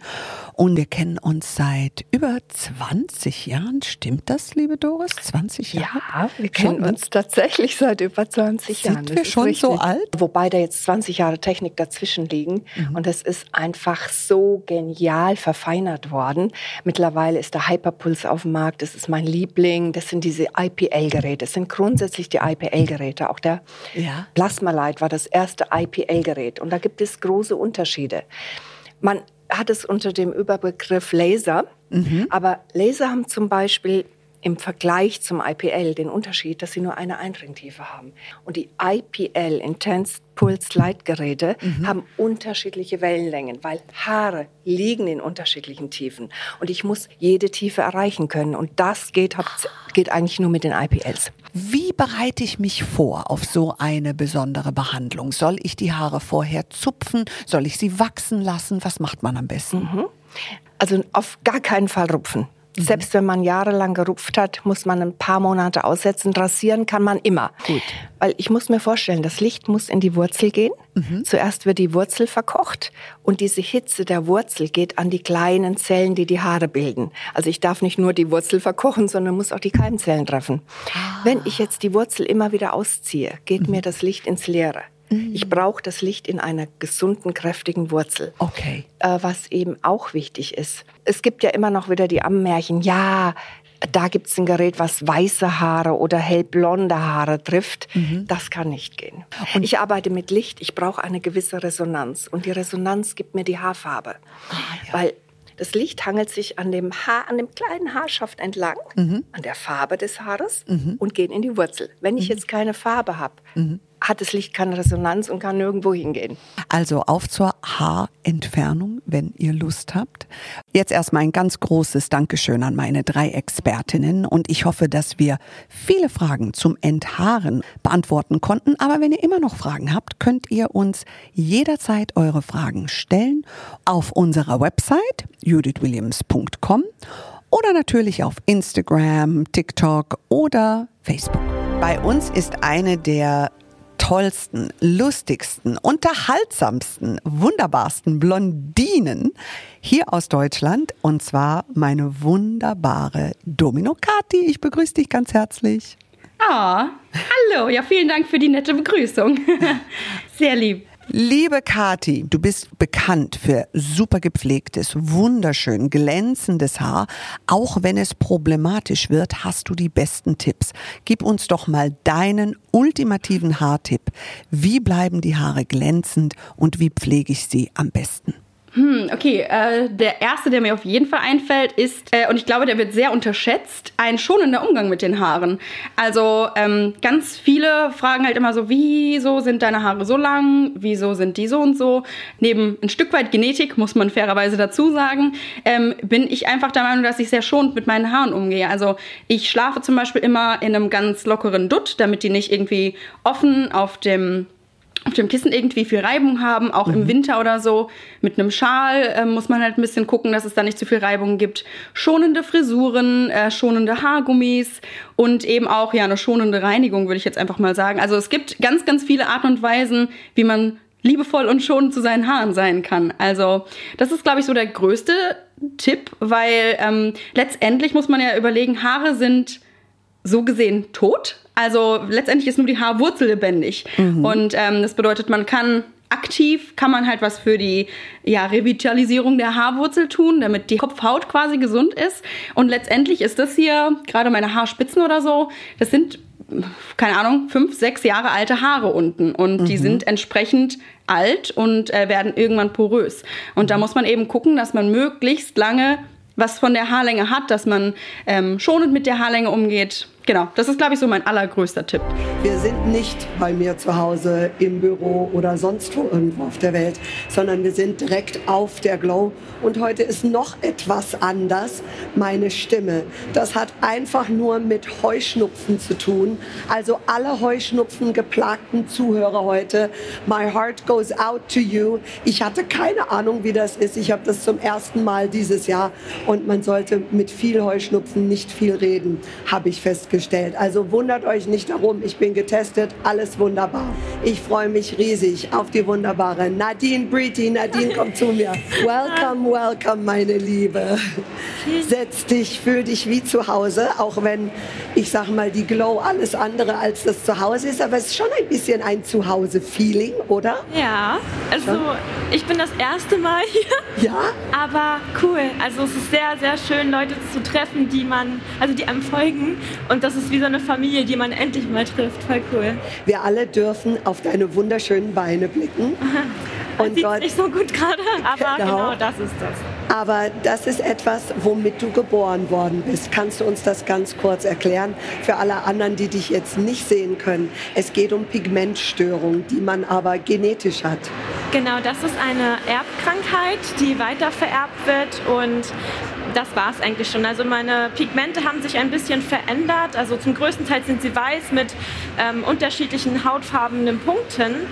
Speaker 1: Und wir kennen uns seit über 20 Jahren. Stimmt das, liebe Doris? 20 Jahre?
Speaker 11: Ja, wir kennen
Speaker 1: Schon, ne?
Speaker 11: uns tatsächlich seit über 20
Speaker 1: Sind
Speaker 11: Jahren.
Speaker 1: wir
Speaker 11: Das ist
Speaker 1: schon so
Speaker 11: richtig.
Speaker 1: alt?
Speaker 11: Wobei da jetzt 20 Jahre Technik dazwischen liegen. Und es ist einfach so genial verfeinert worden. Mittlerweile ist der Hyperpuls auf dem Markt. Das ist mein Liebling. Das sind diese IPL-Geräte. Das sind grundsätzlich die IPL-Geräte. Auch der
Speaker 1: Ja.
Speaker 11: Plasmalight war das erste IPL-Gerät. Und da gibt es große Unterschiede. Man hat es unter dem Überbegriff Laser. Aber Laser haben zum Beispiel im Vergleich zum IPL den Unterschied, dass sie nur eine Eindringtiefe haben. Und die IPL, Intense Pulse Light Geräte, haben unterschiedliche Wellenlängen, weil Haare liegen in unterschiedlichen Tiefen. Und ich muss jede Tiefe erreichen können. Und das geht, geht eigentlich nur mit den IPLs.
Speaker 1: Wie bereite ich mich vor auf so eine besondere Behandlung? Soll ich die Haare vorher zupfen? Soll ich sie wachsen lassen? Was macht man am besten?
Speaker 11: Also auf gar keinen Fall rupfen. Selbst wenn man jahrelang gerupft hat, muss man ein paar Monate aussetzen. Rasieren kann man immer.
Speaker 1: Gut.
Speaker 11: Weil ich muss mir vorstellen, das Licht muss in die Wurzel gehen. Zuerst wird die Wurzel verkocht und diese Hitze der Wurzel geht an die kleinen Zellen, die die Haare bilden. Also ich darf nicht nur die Wurzel verkochen, sondern muss auch die Keimzellen treffen. Wenn ich jetzt die Wurzel immer wieder ausziehe, geht mir das Licht ins Leere. Ich brauche das Licht in einer gesunden, kräftigen Wurzel
Speaker 1: Okay.
Speaker 11: äh, was eben auch wichtig ist. Es gibt ja immer noch wieder die Ammärchen, ja, da gibt es ein Gerät, was weiße Haare oder hellblonde Haare trifft. Das kann nicht gehen. ich arbeite mit Licht, ich brauche eine gewisse Resonanz. Und die Resonanz gibt mir die Haarfarbe. Weil das Licht hangelt sich an dem Haar, an dem kleinen Haarschaft entlang, an der Farbe des Haares und geht in die Wurzel. Wenn ich jetzt keine Farbe habe, hat das Licht keine Resonanz und kann nirgendwo hingehen.
Speaker 1: Also auf zur Haarentfernung, wenn ihr Lust habt. Jetzt erstmal ein ganz großes Dankeschön an meine drei Expertinnen und ich hoffe, dass wir viele Fragen zum Enthaaren beantworten konnten. Aber wenn ihr immer noch Fragen habt, könnt ihr uns jederzeit eure Fragen stellen auf unserer Website judithwilliams.com oder natürlich auf Instagram, TikTok oder Facebook. Bei uns ist eine der tollsten, lustigsten, unterhaltsamsten, wunderbarsten Blondinen hier aus Deutschland und zwar meine wunderbare Domino Kati. Ich begrüße dich ganz herzlich.
Speaker 12: Ah, hallo. Ja, vielen Dank für die nette Begrüßung. Sehr lieb.
Speaker 1: Liebe Kati, du bist bekannt für super gepflegtes, wunderschön glänzendes Haar. Auch wenn es problematisch wird, hast du die besten Tipps. Gib uns doch mal deinen ultimativen Haartipp. Wie bleiben die Haare glänzend und wie pflege ich sie am besten?
Speaker 12: Hm, okay, äh, der erste, der mir auf jeden Fall einfällt, ist, äh, und ich glaube, der wird sehr unterschätzt, ein schonender Umgang mit den Haaren. Also ähm, ganz viele fragen halt immer so, wieso sind deine Haare so lang? Wieso sind die so und so? Neben ein Stück weit Genetik, muss man fairerweise dazu sagen, ähm, bin ich einfach der Meinung, dass ich sehr schonend mit meinen Haaren umgehe. Also ich schlafe zum Beispiel immer in einem ganz lockeren Dutt, damit die nicht irgendwie offen auf dem auf dem Kissen irgendwie viel Reibung haben, auch mhm. im Winter oder so. Mit einem Schal äh, muss man halt ein bisschen gucken, dass es da nicht zu viel Reibung gibt. Schonende Frisuren, äh, schonende Haargummis und eben auch ja eine schonende Reinigung, würde ich jetzt einfach mal sagen. Also es gibt ganz, ganz viele Arten und Weisen, wie man liebevoll und schonend zu seinen Haaren sein kann. Also das ist, glaube ich, so der größte Tipp, weil ähm, letztendlich muss man ja überlegen, Haare sind so gesehen tot. Also letztendlich ist nur die Haarwurzel lebendig. Mhm. Und ähm, das bedeutet, man kann aktiv kann man halt was für die ja, Revitalisierung der Haarwurzel tun, damit die Kopfhaut quasi gesund ist. Und letztendlich ist das hier, gerade meine Haarspitzen oder so, das sind, keine Ahnung, fünf, sechs Jahre alte Haare unten. Und mhm. die sind entsprechend alt und äh, werden irgendwann porös. Und da muss man eben gucken, dass man möglichst lange was von der Haarlänge hat, dass man ähm, schonend mit der Haarlänge umgeht. Genau, das ist, glaube ich, so mein allergrößter Tipp.
Speaker 1: Wir sind nicht bei mir zu Hause im Büro oder sonst wo irgendwo auf der Welt, sondern wir sind direkt auf der Glow. Und heute ist noch etwas anders, meine Stimme. Das hat einfach nur mit Heuschnupfen zu tun. Also alle Heuschnupfen geplagten Zuhörer heute, my heart goes out to you. Ich hatte keine Ahnung, wie das ist. Ich habe das zum ersten Mal dieses Jahr und man sollte mit viel Heuschnupfen nicht viel reden, habe ich festgestellt festgestellt. Also wundert euch nicht darum, ich bin getestet, alles wunderbar. Ich freue mich riesig auf die wunderbare Nadine Breedy. Nadine, komm zu mir. Welcome, welcome, meine Liebe. Setz dich, fühl dich wie zu Hause, auch wenn, ich sag mal, die Glow alles andere als das Zuhause ist, aber es ist schon ein bisschen ein Zuhause-Feeling, oder?
Speaker 13: Ja, also schon? ich bin das erste Mal hier.
Speaker 1: Ja?
Speaker 13: Aber cool. Also es ist sehr, sehr schön, Leute zu treffen, die man, also die einem folgen und das ist wie so eine Familie, die man endlich mal trifft. Voll cool.
Speaker 1: Wir alle dürfen auf deine wunderschönen Beine blicken.
Speaker 13: Und dort nicht so gut gerade, aber genau. genau das ist das.
Speaker 1: Aber das ist etwas, womit du geboren worden bist. Kannst du uns das ganz kurz erklären für alle anderen, die dich jetzt nicht sehen können? Es geht um Pigmentstörung, die man aber genetisch hat.
Speaker 13: Genau, das ist eine Erbkrankheit, die weiter vererbt wird und das war es eigentlich schon. Also meine Pigmente haben sich ein bisschen verändert. Also zum größten Teil sind sie weiß mit ähm, unterschiedlichen hautfarbenen Punkten.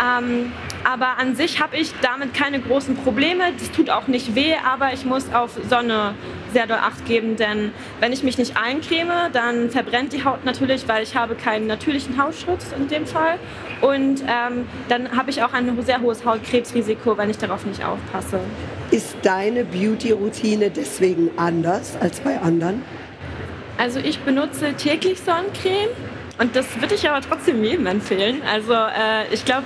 Speaker 13: Ähm, aber an sich habe ich damit keine großen Probleme. Das tut auch nicht weh, aber ich muss auf Sonne sehr doll Acht geben, denn wenn ich mich nicht eincreme, dann verbrennt die Haut natürlich, weil ich habe keinen natürlichen Hautschutz in dem Fall. Und ähm, dann habe ich auch ein sehr hohes Hautkrebsrisiko, wenn ich darauf nicht aufpasse.
Speaker 1: Ist deine Beauty-Routine deswegen anders als bei anderen?
Speaker 13: Also ich benutze täglich Sonnencreme und das würde ich aber trotzdem jedem empfehlen. Also äh, ich glaube,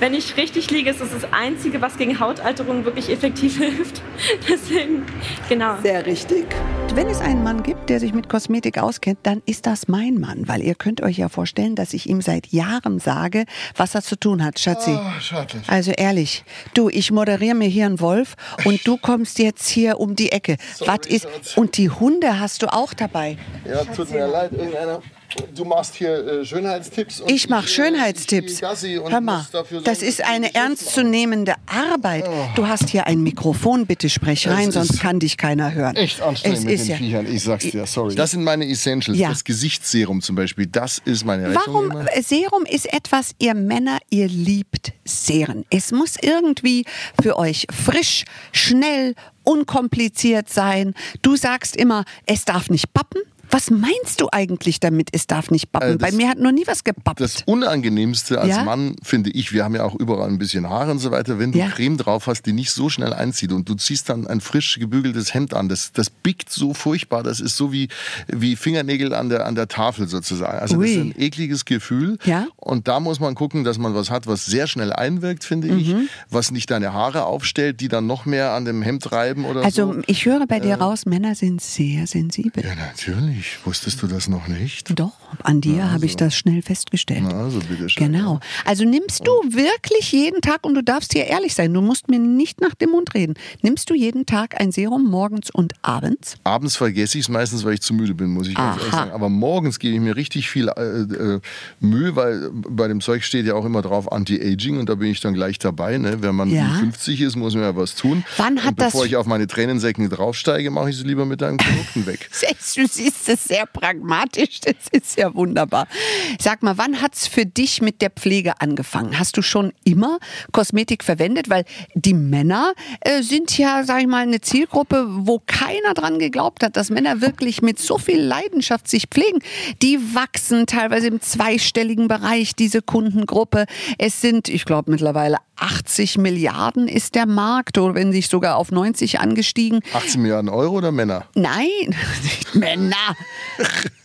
Speaker 13: wenn ich richtig liege, ist das das Einzige, was gegen Hautalterung wirklich effektiv hilft. Deswegen, genau.
Speaker 1: Sehr richtig. Wenn es einen Mann gibt, der sich mit Kosmetik auskennt, dann ist das mein Mann, weil ihr könnt euch ja vorstellen, dass ich ihm seit Jahren sage, was er zu tun hat, Schatzi. Oh, also ehrlich, du, ich moderiere mir hier einen Wolf und du kommst jetzt hier um die Ecke. Sorry, was ist? Und die Hunde hast du auch dabei.
Speaker 14: Ja, tut mir leid, irgendeiner Du machst hier äh, Schönheitstipps.
Speaker 1: ich mache Schönheitstipps. Hör mal, das ist eine ernstzunehmende Arbeit. Oh. Du hast hier ein Mikrofon, bitte sprech rein, sonst kann dich keiner hören.
Speaker 14: Echt anstrengend es mit den ja Viechern, ich sag's dir, sorry. Das sind meine Essentials. Ja. Das Gesichtsserum zum Beispiel, das ist meine
Speaker 1: Rechnung. Warum? Immer. Serum ist etwas, ihr Männer, ihr liebt Serien. Es muss irgendwie für euch frisch, schnell unkompliziert sein. Du sagst immer, es darf nicht bappen. Was meinst du eigentlich damit, es darf nicht bappen?
Speaker 14: Äh, das-
Speaker 1: Bei mir hat noch nie was gebappt.
Speaker 14: Das Unangenehmste als
Speaker 1: Ja?
Speaker 14: Mann, finde ich, wir haben ja auch überall ein bisschen Haare und so weiter, wenn du
Speaker 1: Ja.
Speaker 14: Creme drauf hast, die nicht so schnell einzieht und du ziehst dann ein frisch gebügeltes Hemd an, das, das biegt so furchtbar, das ist so wie, wie Fingernägel an der, an der Tafel sozusagen. Also das ist
Speaker 1: Ui.
Speaker 14: ein ekliges Gefühl
Speaker 1: Ja.
Speaker 14: und da muss man gucken, dass man was hat, was sehr schnell einwirkt, finde ich,
Speaker 1: Mhm.
Speaker 14: was nicht deine Haare aufstellt, die dann noch mehr an dem Hemd reiben oder
Speaker 1: Also
Speaker 14: so.
Speaker 1: ich höre bei
Speaker 14: Äh.
Speaker 1: dir raus, Männer sind sehr sensibel.
Speaker 14: Ja, natürlich. Wusstest du das noch nicht?
Speaker 1: Doch, an dir habe ich das schnell festgestellt.
Speaker 14: Also bitte schön.
Speaker 1: Genau. Also nimmst du wirklich jeden Tag, und du darfst hier ehrlich sein, du musst mir nicht nach dem Mund reden, nimmst du jeden Tag ein Serum morgens und abends?
Speaker 14: Abends vergesse ich es meistens, weil ich zu müde bin, muss ich ganz ehrlich sagen. Aber morgens gebe ich mir richtig viel äh, äh, Mühe, weil bei dem Zeug steht ja auch immer drauf Anti-Aging und da bin ich dann gleich dabei. Ne? Wenn man
Speaker 1: Ja.
Speaker 14: 50 ist, muss man ja was tun.
Speaker 1: Wann hat
Speaker 14: und bevor
Speaker 1: das-
Speaker 14: ich auf meine Tränensäcken draufsteige, mache ich sie lieber mit einem Produkten weg.
Speaker 1: Du siehst es sehr pragmatisch, das ist ja wunderbar. Sag mal, wann hat es für dich mit der Pflege angefangen? Hast du schon immer Kosmetik verwendet? Weil die Männer äh, sind ja, sag ich mal, eine Zielgruppe, wo keiner dran geglaubt hat, dass Männer wirklich mit so viel Leidenschaft sich pflegen. Die wachsen teilweise im zweistelligen Bereich, diese Kundengruppe. Es sind, ich glaube, mittlerweile 80 Milliarden ist der Markt oder wenn nicht sogar auf 90 angestiegen.
Speaker 14: 18 Milliarden Euro oder Männer?
Speaker 1: Nein, nicht Männer.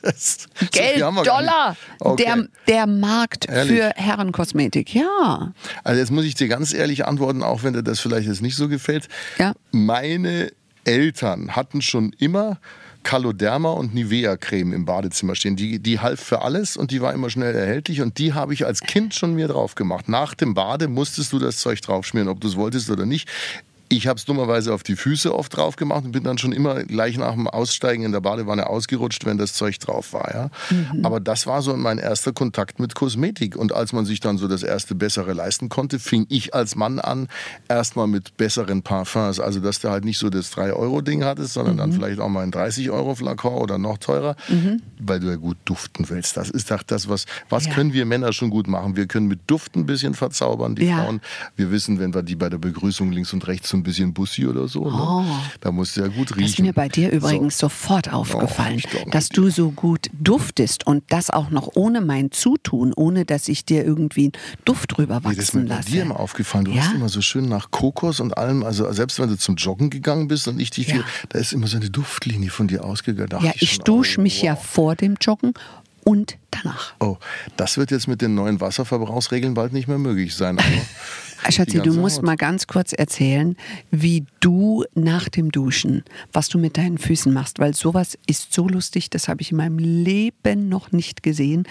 Speaker 1: Geld,
Speaker 14: wir gar
Speaker 1: Dollar.
Speaker 14: Okay.
Speaker 1: Der, der Markt
Speaker 14: Ehrlich?
Speaker 1: für Herrenkosmetik, ja.
Speaker 14: Also jetzt muss ich dir ganz ehrlich antworten, auch wenn dir das vielleicht jetzt nicht so gefällt.
Speaker 1: Ja.
Speaker 14: Meine Eltern hatten schon immer Caloderma und Nivea-Creme im Badezimmer stehen. Die, die half für alles und die war immer schnell erhältlich und die habe ich als Kind schon mir drauf gemacht. Nach dem Bade musstest du das Zeug draufschmieren, ob du es wolltest oder nicht. Ich habe es dummerweise auf die Füße oft drauf gemacht und bin dann schon immer gleich nach dem Aussteigen in der Badewanne ausgerutscht, wenn das Zeug drauf war. Ja? Aber das war so mein erster Kontakt mit Kosmetik. Und als man sich dann so das erste Bessere leisten konnte, fing ich als Mann an, erstmal mit besseren Parfums. Also, dass du halt nicht so das 3-Euro-Ding hattest, sondern dann vielleicht auch mal ein 30-Euro-Flakon oder noch teurer, weil du ja gut duften willst. Das ist doch das, was, was
Speaker 1: Ja.
Speaker 14: können wir Männer schon gut machen? Wir können mit Duft ein bisschen verzaubern, die
Speaker 1: Ja.
Speaker 14: Frauen. Wir wissen, wenn wir die bei der Begrüßung links und rechts so ein bisschen Bussi oder so, ne?
Speaker 1: Oh.
Speaker 14: da musst du ja gut
Speaker 1: Das
Speaker 14: riechen.
Speaker 1: ist mir bei dir übrigens sofort aufgefallen,
Speaker 14: ich glaub,
Speaker 1: dass du so gut duftest und das auch noch ohne mein Zutun, ohne dass ich dir irgendwie einen Duft drüber
Speaker 14: Nee, das ist mir
Speaker 1: wachsen
Speaker 14: bei dir immer aufgefallen. Du
Speaker 1: Ja?
Speaker 14: hast immer so schön nach Kokos und allem, also selbst wenn du zum Joggen gegangen bist und ich dich,
Speaker 1: Ja.
Speaker 14: da ist immer so eine Duftlinie von dir ausgegangen.
Speaker 1: Ja, ich
Speaker 14: schon,
Speaker 1: dusche
Speaker 14: oh,
Speaker 1: mich ja vor dem Joggen und danach.
Speaker 14: Oh, das wird jetzt mit den neuen Wasserverbrauchsregeln bald nicht mehr möglich sein. Aber
Speaker 1: Schatzi, du musst
Speaker 14: Haut.
Speaker 1: mal ganz kurz erzählen, wie du nach dem Duschen, was du mit deinen Füßen machst, weil sowas ist so lustig, das habe ich in meinem Leben noch nicht gesehen.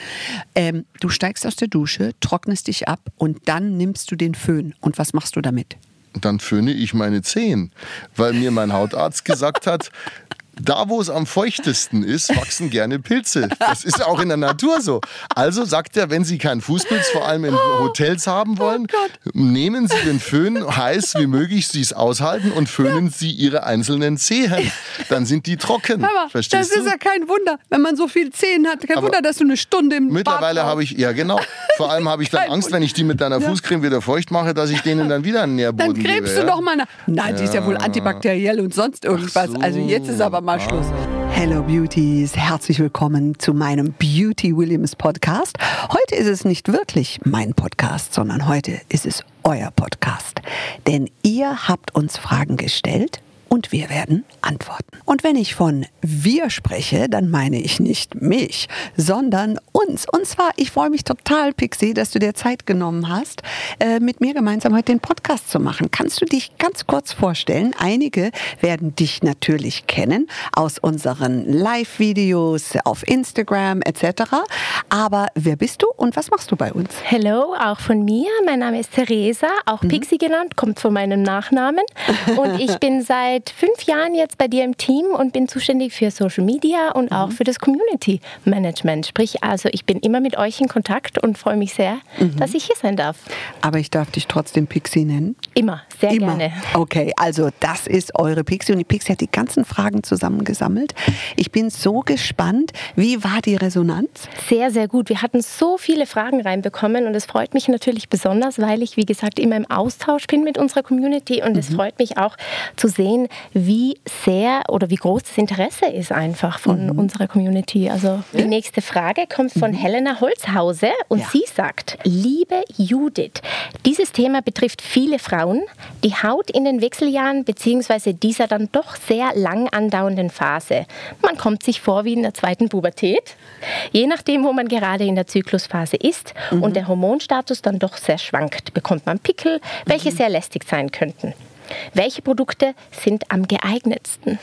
Speaker 1: Ähm, du steigst aus der Dusche, trocknest dich ab und dann nimmst du den Föhn. Und was machst du damit?
Speaker 14: dann föhne ich meine Zehen, weil mir mein Hautarzt gesagt hat, da, wo es am feuchtesten ist, wachsen gerne Pilze. Das ist auch in der Natur so. Also sagt er, wenn Sie keinen Fußpilz vor allem in
Speaker 1: Oh,
Speaker 14: Hotels haben wollen, nehmen Sie den Föhn heiß wie möglich, Sie es aushalten und föhnen Sie Ihre einzelnen Zehen. Dann sind die trocken.
Speaker 1: Aber
Speaker 14: Verstehst
Speaker 1: das
Speaker 14: du?
Speaker 1: ist ja kein Wunder, wenn man so viel Zehen hat. Kein
Speaker 14: Aber
Speaker 1: Wunder, dass du eine Stunde im
Speaker 14: Mittlerweile habe ich, ja genau, vor allem habe ich dann
Speaker 1: Kein
Speaker 14: Angst, wenn ich die mit deiner
Speaker 1: Ja.
Speaker 14: Fußcreme wieder feucht mache, dass ich denen dann wieder einen Nährboden
Speaker 1: Dann
Speaker 14: gebe.
Speaker 1: krebst du
Speaker 14: ja?
Speaker 1: doch mal nach. Nein, die ist ja wohl antibakteriell und sonst irgendwas. Also jetzt ist aber mal Schluss. Hello Beauties, herzlich willkommen zu meinem Beauty Williams Podcast. Heute ist es nicht wirklich mein Podcast, sondern heute ist es euer Podcast. Denn ihr habt uns Fragen gestellt und wir werden antworten. Und wenn ich von wir spreche, dann meine ich nicht mich, sondern uns. Und zwar, ich freue mich total, Pixie, dass du dir Zeit genommen hast, äh, mit mir gemeinsam heute den Podcast zu machen. Kannst du dich ganz kurz vorstellen? Einige werden dich natürlich kennen aus unseren Live-Videos auf Instagram etc. Aber wer bist du und was machst du bei uns?
Speaker 13: Hello, auch von mir. Mein Name ist Theresa, auch Pixie genannt, kommt von meinem Nachnamen. Und ich bin seit fünf Jahren jetzt bei dir im Team und bin zuständig für Social Media und auch für das Community Management. Sprich, also ich bin immer mit euch in Kontakt und freue mich sehr, dass ich hier sein darf.
Speaker 1: Aber ich darf dich trotzdem Pixie nennen.
Speaker 13: Immer, sehr
Speaker 1: Immer.
Speaker 13: gerne.
Speaker 1: Okay, also das ist eure Pixie und die Pixie hat die ganzen Fragen zusammengesammelt. Ich bin so gespannt. Wie war die Resonanz?
Speaker 13: Sehr, sehr gut. Wir hatten so viele Fragen reinbekommen und es freut mich natürlich besonders, weil ich, wie gesagt, immer im Austausch bin mit unserer Community und es freut mich auch zu sehen,
Speaker 15: wie sehr oder wie groß das Interesse ist einfach von
Speaker 1: Mhm.
Speaker 15: unserer Community. Also die nächste Frage kommt von Helena Holzhause und sie sagt, liebe Judith, dieses Thema betrifft viele Frauen, die Haut in den Wechseljahren bzw. dieser dann doch sehr lang andauernden Phase. Man kommt sich vor wie in der zweiten Pubertät, je nachdem, wo man gerade in der Zyklusphase ist und der Hormonstatus dann doch sehr schwankt, bekommt man Pickel, welche sehr lästig sein könnten. Welche Produkte sind am geeignetsten?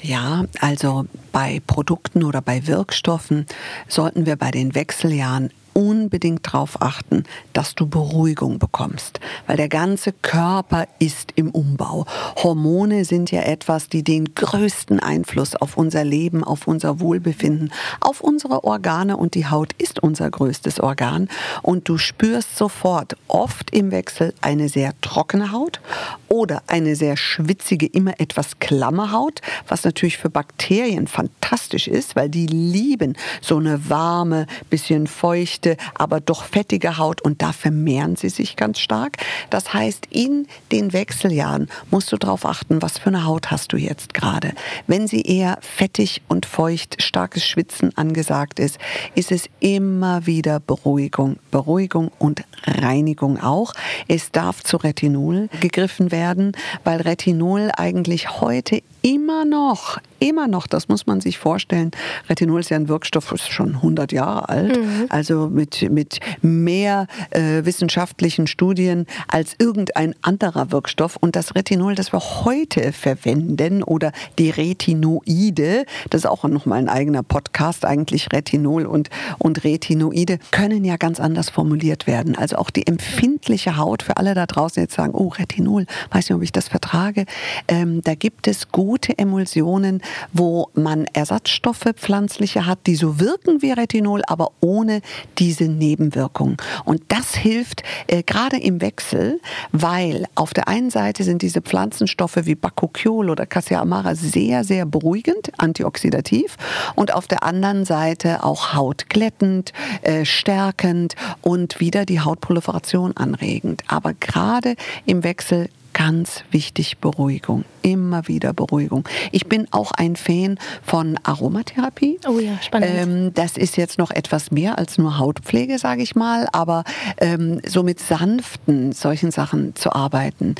Speaker 1: Ja, also bei Produkten oder bei Wirkstoffen sollten wir bei den Wechseljahren unbedingt darauf achten, dass du Beruhigung bekommst, weil der ganze Körper ist im Umbau. Hormone sind ja etwas, die den größten Einfluss auf unser Leben, auf unser Wohlbefinden, auf unsere Organe und die Haut ist unser größtes Organ und du spürst sofort oft im Wechsel eine sehr trockene Haut oder eine sehr schwitzige, immer etwas klamme Haut, was natürlich für Bakterien fantastisch ist, weil die lieben so eine warme, bisschen feuchte, aber doch fettige Haut und da vermehren sie sich ganz stark. Das heißt, in den Wechseljahren musst du darauf achten, was für eine Haut hast du jetzt gerade. Wenn sie eher fettig und feucht, starkes Schwitzen angesagt ist, ist es immer wieder Beruhigung. Beruhigung und Reinigung auch. Es darf zu Retinol gegriffen werden, weil Retinol eigentlich heute immer noch, immer noch, das muss man sich vorstellen, Retinol ist ja ein Wirkstoff, ist schon 100 Jahre alt,
Speaker 16: Mhm.
Speaker 1: also mit, mit mehr äh, wissenschaftlichen Studien als irgendein anderer Wirkstoff. Und das Retinol, das wir heute verwenden oder die Retinoide, das ist auch nochmal ein eigener Podcast, eigentlich Retinol und, und Retinoide, können ja ganz anders formuliert werden. Also auch die empfindliche Haut, für alle da draußen jetzt sagen, oh Retinol, weiß nicht, ob ich das vertrage, ähm, da gibt es gute Emulsionen, wo man Ersatzstoffe pflanzliche hat, die so wirken wie Retinol, aber ohne diese Nebenwirkungen. Und das hilft äh, gerade im Wechsel, weil auf der einen Seite sind diese Pflanzenstoffe wie Bakuchiol oder Cassia amara sehr, sehr beruhigend, antioxidativ und auf der anderen Seite auch hautglättend, äh, stärkend und wieder die Hautproliferation anregend. Aber gerade im Wechsel ganz wichtig Beruhigung, immer wieder Beruhigung. Ich bin auch ein Fan von Aromatherapie.
Speaker 15: Oh ja, spannend.
Speaker 1: Ähm, das ist jetzt noch etwas mehr als nur Hautpflege, sage ich mal, aber ähm, so mit sanften solchen Sachen zu arbeiten,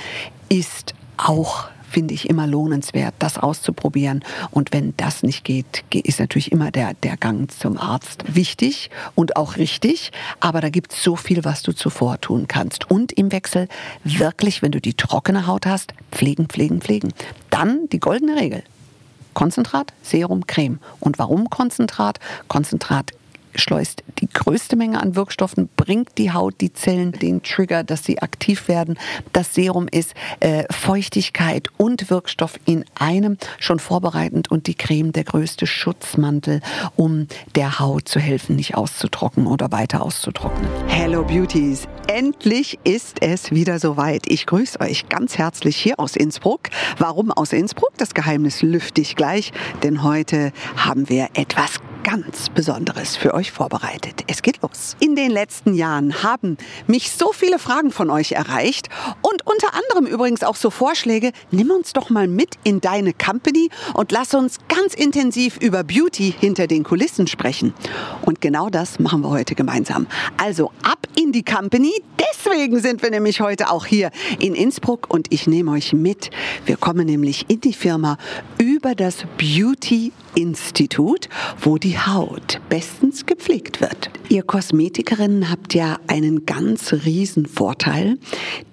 Speaker 1: ist auch finde ich immer lohnenswert, das auszuprobieren. Und wenn das nicht geht, ge- ist natürlich immer der, der Gang zum Arzt wichtig und auch richtig. Aber da gibt es so viel, was du zuvor tun kannst. Und im Wechsel wirklich, wenn du die trockene Haut hast, pflegen, pflegen, pflegen. Dann die goldene Regel. Konzentrat, Serum, Creme. Und warum Konzentrat? Konzentrat schleust die größte Menge an Wirkstoffen, bringt die Haut, die Zellen, den Trigger, dass sie aktiv werden. Das Serum ist äh, Feuchtigkeit und Wirkstoff in einem schon vorbereitend und die Creme der größte Schutzmantel, um der Haut zu helfen, nicht auszutrocknen oder weiter auszutrocknen. Hello Beauties, endlich ist es wieder soweit. Ich grüße euch ganz herzlich hier aus Innsbruck. Warum aus Innsbruck? Das Geheimnis lüfte ich gleich, denn heute haben wir etwas ganz Besonderes für euch vorbereitet. Es geht los. In den letzten Jahren haben mich so viele Fragen von euch erreicht und unter anderem übrigens auch so Vorschläge, nimm uns doch mal mit in deine Company und lass uns ganz intensiv über Beauty hinter den Kulissen sprechen. Und genau das machen wir heute gemeinsam. Also ab in die Company. Deswegen sind wir nämlich heute auch hier in Innsbruck und ich nehme euch mit. Wir kommen nämlich in die Firma über das Beauty Institut, wo die Haut bestens gepflegt wird. Ihr Kosmetikerinnen habt ja einen ganz riesen Vorteil,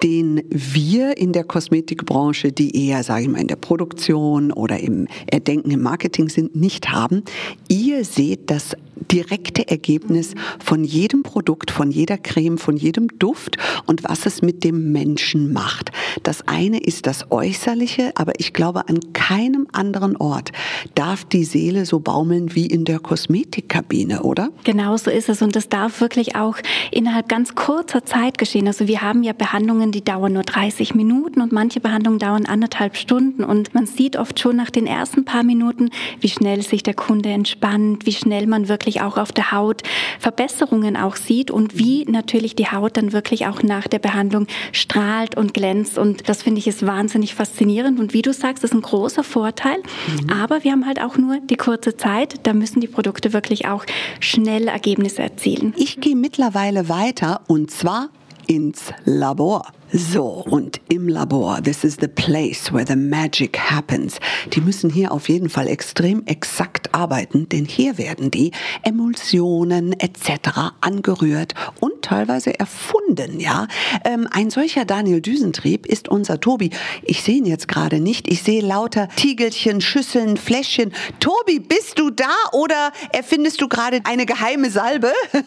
Speaker 1: den wir in der Kosmetikbranche, die eher, sage ich mal, in der Produktion oder im Erdenken im Marketing sind, nicht haben. Ihr seht das direkte Ergebnis von jedem Produkt, von jeder Creme, von jedem Duft und was es mit dem Menschen macht. Das eine ist das Äußerliche, aber ich glaube, an keinem anderen Ort darf die Seele so baumeln wie in der Kosmetikkabine, oder?
Speaker 17: Genau so ist es und das darf wirklich auch innerhalb ganz kurzer Zeit geschehen. Also wir haben ja Behandlungen, die dauern nur 30 Minuten und manche Behandlungen dauern anderthalb Stunden und man sieht oft schon nach den ersten paar Minuten, wie schnell sich der Kunde entspannt, wie schnell man wirklich wirklich auch auf der Haut Verbesserungen auch sieht und wie natürlich die Haut dann wirklich auch nach der Behandlung strahlt und glänzt. Und das finde ich ist wahnsinnig faszinierend. Und wie du sagst, ist ein großer Vorteil. Mhm. Aber wir haben halt auch nur die kurze Zeit. Da müssen die Produkte wirklich auch schnell Ergebnisse erzielen.
Speaker 1: Ich gehe mittlerweile weiter und zwar ins Labor. So, und im Labor, this is the place where the magic happens. Die müssen hier auf jeden Fall extrem exakt arbeiten, denn hier werden die Emulsionen etc. angerührt und teilweise erfunden, ja. Ähm, ein solcher Daniel Düsentrieb ist unser Tobi. Ich sehe ihn jetzt gerade nicht. Ich sehe lauter Tiegelchen, Schüsseln, Fläschchen. Tobi, bist du da oder erfindest du gerade eine geheime Salbe?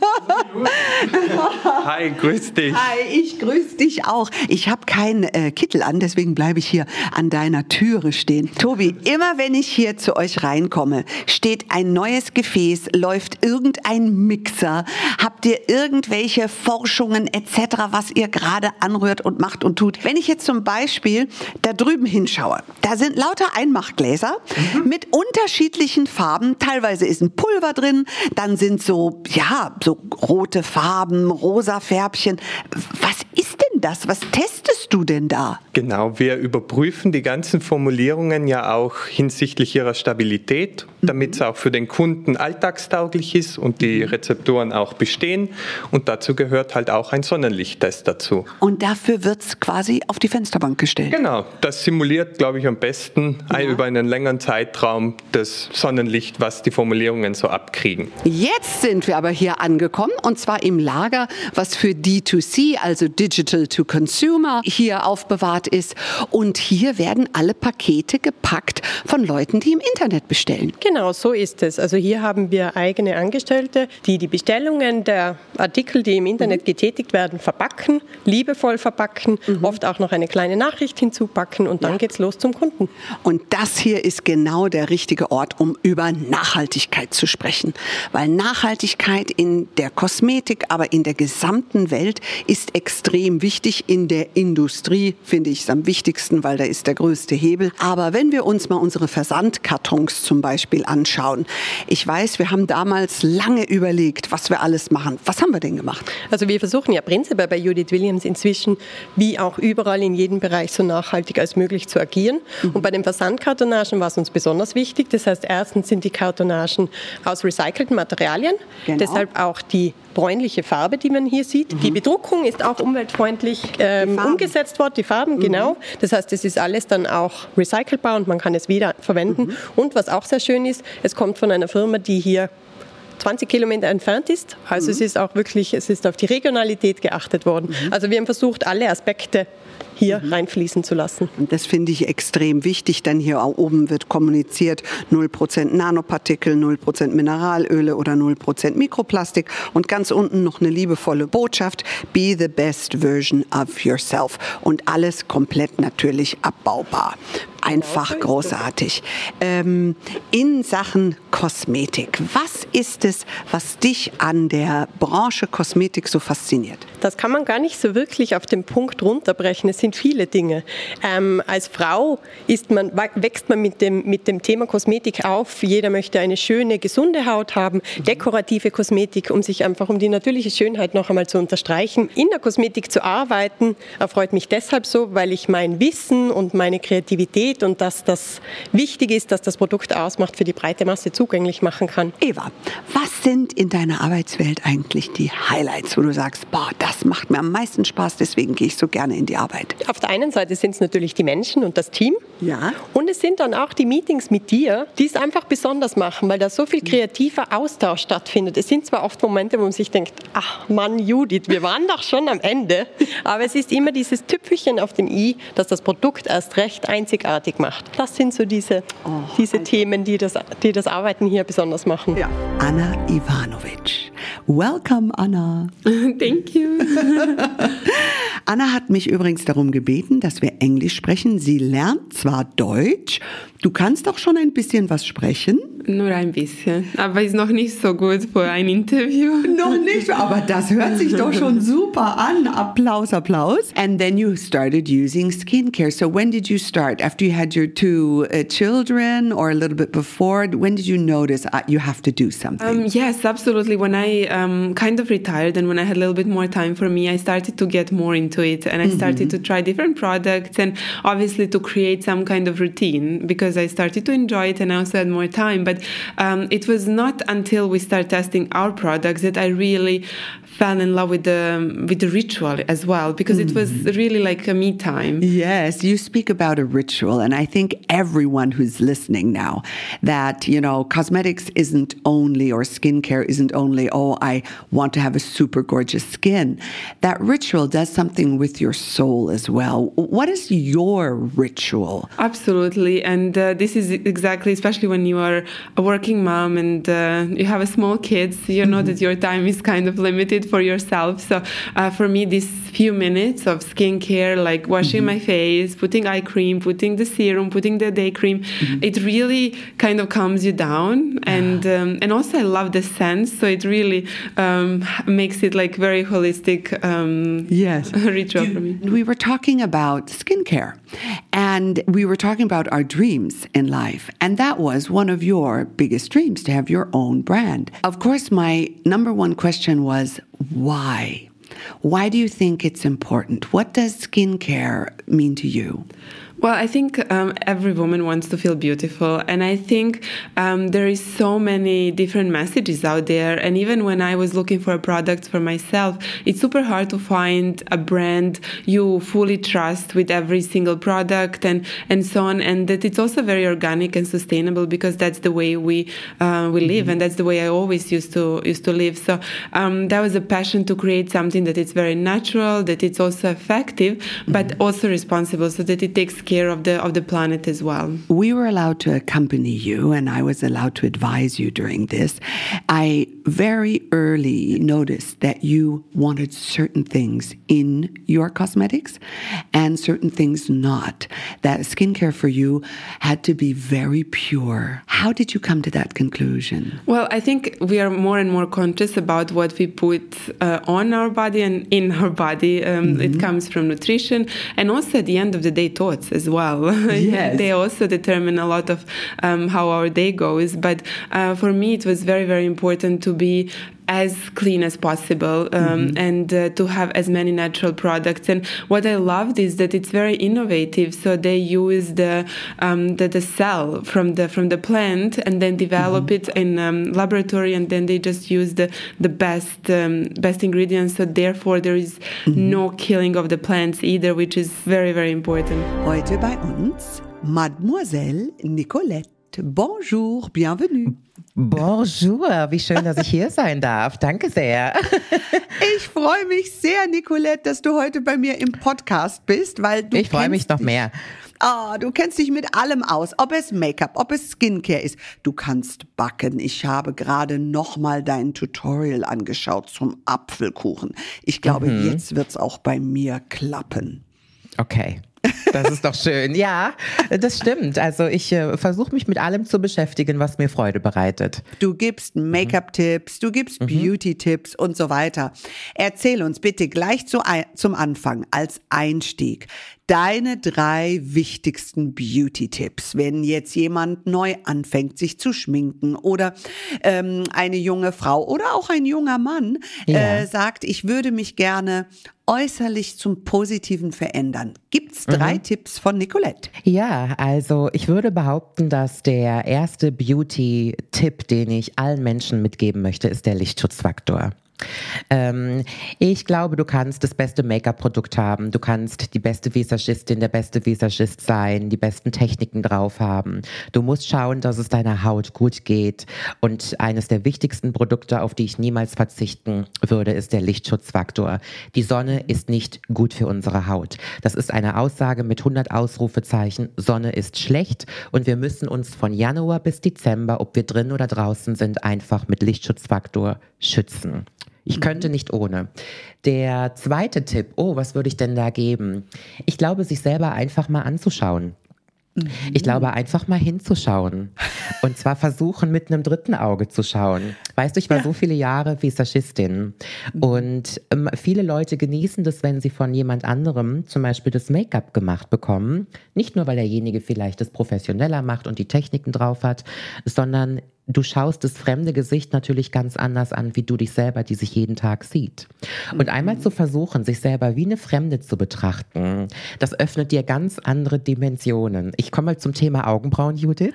Speaker 16: Hi, grüß dich.
Speaker 1: Hi, ich grüße dich auch. Ich habe keinen äh, Kittel an, deswegen bleibe ich hier an deiner Türe stehen. Tobi, immer wenn ich hier zu euch reinkomme, steht ein neues Gefäß, läuft irgendein Mixer, habt ihr irgendwelche Forschungen etc., was ihr gerade anrührt und macht und tut. Wenn ich jetzt zum Beispiel da drüben hinschaue, da sind lauter Einmachgläser mhm. mit unterschiedlichen Farben. Teilweise ist ein Pulver drin, dann sind so, ja, so rote Farben, rosa Färbchen. Was ist denn das? Was testest du denn da?
Speaker 16: Genau, wir überprüfen die ganzen Formulierungen ja auch hinsichtlich ihrer Stabilität, damit es auch für den Kunden alltagstauglich ist und die Rezeptoren auch bestehen. Und dazu gehört halt auch ein Sonnenlichttest dazu.
Speaker 1: Und dafür wird es quasi auf die Fensterbank gestellt?
Speaker 16: Genau, das simuliert, glaube ich, am besten ja. über einen längeren Zeitraum das Sonnenlicht, was die Formulierungen so abkriegen.
Speaker 1: Jetzt sind wir aber hier angekommen und zwar im Lager, was für D2C, also Digital to Consumer, hier aufbewahrt ist. Und hier werden alle Pakete gepackt von Leuten, die im Internet bestellen.
Speaker 18: Genau, so ist es. Also hier haben wir eigene Angestellte, die die Bestellungen der Artikel, die im Internet mhm. getätigt werden, verpacken, liebevoll verpacken, mhm. oft auch noch eine kleine Nachricht hinzupacken und dann ja. geht's los zum Kunden.
Speaker 1: Und das hier ist genau der richtige Ort, um über Nachhaltigkeit zu sprechen. Weil Nachhaltigkeit in der Kosmetik, aber in der gesamten Welt ist extrem wichtig. In der Industrie finde ich es am wichtigsten, weil da ist der größte Hebel. Aber wenn wir uns mal unsere Versandkartons zum Beispiel anschauen. Ich weiß, wir haben damals lange überlegt, was wir alles machen. Was haben wir denn gemacht?
Speaker 18: Also wir versuchen ja prinzipiell bei Judith Williams inzwischen, wie auch überall in jedem Bereich, so nachhaltig als möglich zu agieren. Mhm. Und bei den Versandkartonagen war es uns besonders wichtig. Das heißt, erstens sind die Kartonagen aus recycelten Materialien. Genau. Deshalb auch die bräunliche Farbe, die man hier sieht. Mhm. Die Bedruckung ist auch umweltfreundlich ähm, umgesetzt worden, die Farben, mhm. genau. Das heißt, es ist alles dann auch recycelbar und man kann es wieder verwenden. Mhm. Und was auch sehr schön ist, es kommt von einer Firma, die hier 20 Kilometer entfernt ist. Also mhm. es ist auch wirklich, es ist auf die Regionalität geachtet worden. Mhm. Also wir haben versucht, alle Aspekte hier mhm. reinfließen zu lassen.
Speaker 1: Und das finde ich extrem wichtig, denn hier oben wird kommuniziert 0% Nanopartikel, 0% Mineralöle oder 0% Mikroplastik und ganz unten noch eine liebevolle Botschaft, be the best version of yourself und alles komplett natürlich abbaubar. Einfach großartig. Ähm, in Sachen Kosmetik, was ist es, was dich an der Branche Kosmetik so fasziniert?
Speaker 18: Das kann man gar nicht so wirklich auf den Punkt runterbrechen. Es sind viele Dinge. Ähm, als Frau man, wächst man mit dem, mit dem Thema Kosmetik auf. Jeder möchte eine schöne, gesunde Haut haben, mhm. dekorative Kosmetik, um sich einfach um die natürliche Schönheit noch einmal zu unterstreichen. In der Kosmetik zu arbeiten erfreut mich deshalb so, weil ich mein Wissen und meine Kreativität und dass das wichtig ist, dass das Produkt ausmacht, für die breite Masse zugänglich machen kann.
Speaker 1: Eva, was sind in deiner Arbeitswelt eigentlich die Highlights, wo du sagst, boah, das macht mir am meisten Spaß, deswegen gehe ich so gerne in die Arbeit?
Speaker 18: Auf der einen Seite sind es natürlich die Menschen und das Team. Ja. Und es sind dann auch die Meetings mit dir, die es einfach besonders machen, weil da so viel kreativer Austausch stattfindet. Es sind zwar oft Momente, wo man sich denkt, ach Mann, Judith, wir waren doch schon am Ende. Aber es ist immer dieses Tüpfelchen auf dem i, das das Produkt erst recht einzigartig macht. Das sind so diese, oh, diese Themen, die das, die das Arbeiten hier besonders machen. Ja.
Speaker 1: Anna Ivanovic. Welcome, Anna.
Speaker 19: Thank you.
Speaker 1: Anna hat mich übrigens darum gebeten, dass wir Englisch sprechen. Sie lernt zwar Deutsch, du kannst auch schon ein bisschen was sprechen.
Speaker 19: Nur ein bisschen, aber ist noch nicht so gut für ein Interview.
Speaker 1: Noch nicht, aber das hört sich doch schon super an. Applaus, Applaus. And then you started using skincare. So when did you start? After you had your two uh, children or a little bit before? When did you notice uh, you have to do something?
Speaker 19: Um, yes, absolutely. When I um, kind of retired and when I had a little bit more time for me, I started to get more into it and I started to try different products and obviously to create some kind of routine because I started to enjoy it and I also had more time. But um, it was not until we started testing our products that I really fell in love with the with the ritual as well because it was really like a me time.
Speaker 1: Yes, you speak about a ritual, and I think everyone who's listening now that, you know, cosmetics isn't only, or skincare isn't only, oh, I want to have a super gorgeous skin. That ritual does something with your soul as well. What is your ritual?
Speaker 19: Absolutely, and uh, this is exactly, especially when you are a working mom and uh, you have a small kids, you know that your time is kind of limited for yourself. So uh, for me, these few minutes of skincare, like washing my face, putting eye cream, putting the serum, putting the day cream, it really kind of calms you down, and um, and also I love the scent, so it really um, makes it like very holistic. Um,
Speaker 1: yes,
Speaker 19: ritual for me.
Speaker 1: We were talking about skincare and we were talking about our dreams in life. And that was one of your biggest dreams to have your own brand. Of course, my number one question was why? Why do you think it's important? What does skincare mean to you?
Speaker 19: Well, I think um, every woman wants to feel beautiful, and I think um, there is so many different messages out there. And even when I was looking for a product for myself, it's super hard to find a brand you fully trust with every single product and and so on. And that it's also very organic and sustainable because that's the way we uh, we live, and that's the way I always used to used to live. So um, that was a passion to create something that is very natural, that it's also effective, but also responsible, so that it takes care of the of the planet as well.
Speaker 1: We were allowed to accompany you, and I was allowed to advise you during this. I very early noticed that you wanted certain things in your cosmetics and certain things not. That skincare for you had to be very pure. How did you come to that conclusion?
Speaker 19: Well, I think we are more and more conscious about what we put uh, on our body and in our body. Um, It comes from nutrition and also at the end of the day, thoughts as well.
Speaker 1: Yes.
Speaker 19: they also determine a lot of um, how our day goes. But uh, for me, it was very, very important to be as clean as possible um, and uh, to have as many natural products. And what i loved is that it's very innovative. So they use the um, the, the cell from the from the plant and then develop it in um, laboratory and then they just use the the best um, best ingredients. So therefore there is no killing of the plants either which is very very important.
Speaker 1: Heute bei uns Mademoiselle Nicolette. Bonjour, bienvenue.
Speaker 20: Bonjour, wie schön, dass ich hier sein darf. Danke sehr.
Speaker 1: Ich freue mich sehr, Nicolette, dass du heute bei mir im Podcast bist, weil du
Speaker 20: Ich freue mich noch mehr.
Speaker 1: Ah, du kennst dich mit allem aus, ob es Make-up, ob es Skincare ist. Du kannst backen. Ich habe gerade noch mal dein Tutorial angeschaut zum Apfelkuchen. Ich glaube,
Speaker 20: Mhm.
Speaker 1: jetzt wird's auch bei mir klappen.
Speaker 20: Okay. Das ist doch schön. Ja, das stimmt. Also ich äh, versuche mich mit allem zu beschäftigen, was mir Freude bereitet.
Speaker 1: Du gibst Make-up-Tipps, du gibst Beauty-Tipps und so weiter. Erzähl uns bitte gleich zu, zum Anfang als Einstieg deine drei wichtigsten Beauty-Tipps, wenn jetzt jemand neu anfängt, sich zu schminken oder ähm, eine junge Frau oder auch ein junger Mann
Speaker 20: Ja.
Speaker 1: äh, sagt, ich würde mich gerne äußerlich zum Positiven verändern. Gibt's drei Tipps von Nicolette?
Speaker 20: Ja, also ich würde behaupten, dass der erste Beauty-Tipp, den ich allen Menschen mitgeben möchte, ist der Lichtschutzfaktor. Ähm, ich glaube, du kannst das beste Make-up-Produkt haben, du kannst die beste Visagistin, der beste Visagist sein, die besten Techniken drauf haben. Du musst schauen, dass es deiner Haut gut geht. Und eines der wichtigsten Produkte, auf die ich niemals verzichten würde, ist der Lichtschutzfaktor. Die Sonne ist nicht gut für unsere Haut. Das ist eine Aussage mit 100 Ausrufezeichen. Sonne ist schlecht und wir müssen uns von Januar bis Dezember, ob wir drin oder draußen sind, einfach mit Lichtschutzfaktor schützen. Ich könnte nicht ohne. Der zweite Tipp, oh, was würde ich denn da geben? Ich glaube, sich selber einfach mal anzuschauen. Ich glaube, einfach mal hinzuschauen. Und zwar versuchen, mit einem dritten Auge zu schauen. Weißt du, ich war so viele Jahre Visagistin. Und ähm, viele Leute genießen das, wenn sie von jemand anderem zum Beispiel das Make-up gemacht bekommen. Nicht nur, weil derjenige vielleicht das professioneller macht und die Techniken drauf hat, sondern du schaust das fremde Gesicht natürlich ganz anders an, wie du dich selber, die sich jeden Tag sieht. Und einmal zu versuchen, sich selber wie eine Fremde zu betrachten, das öffnet dir ganz andere Dimensionen. Ich komme mal zum Thema Augenbrauen, Judith.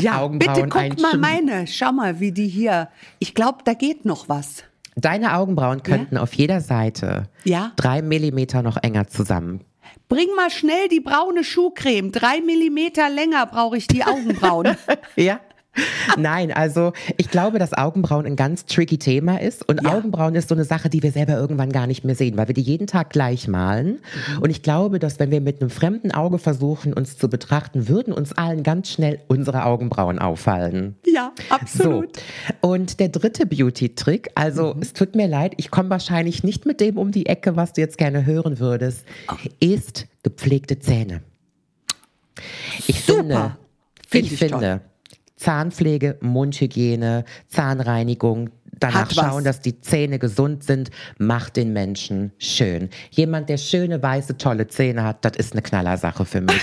Speaker 1: Ja,
Speaker 20: Augenbrauen
Speaker 1: bitte guck mal meine. Schau mal, wie die hier. Ich glaube, da geht noch was.
Speaker 20: Deine Augenbrauen könnten auf jeder Seite
Speaker 1: Ja?
Speaker 20: drei Millimeter noch enger zusammen.
Speaker 1: Bring mal schnell die braune Schuhcreme. Drei Millimeter länger brauche ich die Augenbrauen.
Speaker 20: Ja. Nein, also ich glaube, dass Augenbrauen ein ganz tricky Thema ist. Und Augenbrauen ist so eine Sache, die wir selber irgendwann gar nicht mehr sehen, weil wir die jeden Tag gleich malen. Und ich glaube, dass wenn wir mit einem fremden Auge versuchen, uns zu betrachten, würden uns allen ganz schnell unsere Augenbrauen auffallen.
Speaker 1: ja, absolut.
Speaker 20: So. Und der dritte Beauty-Trick, also es tut mir leid, ich komme wahrscheinlich nicht mit dem um die Ecke, was du jetzt gerne hören würdest, ist gepflegte Zähne. Ich finde,
Speaker 1: Find
Speaker 20: ich,
Speaker 1: ich
Speaker 20: finde, Zahnpflege, Mundhygiene, Zahnreinigung, danach schauen, dass die Zähne gesund sind, macht den Menschen schön. Jemand, der schöne, weiße, tolle Zähne hat, das ist eine Knallersache für mich.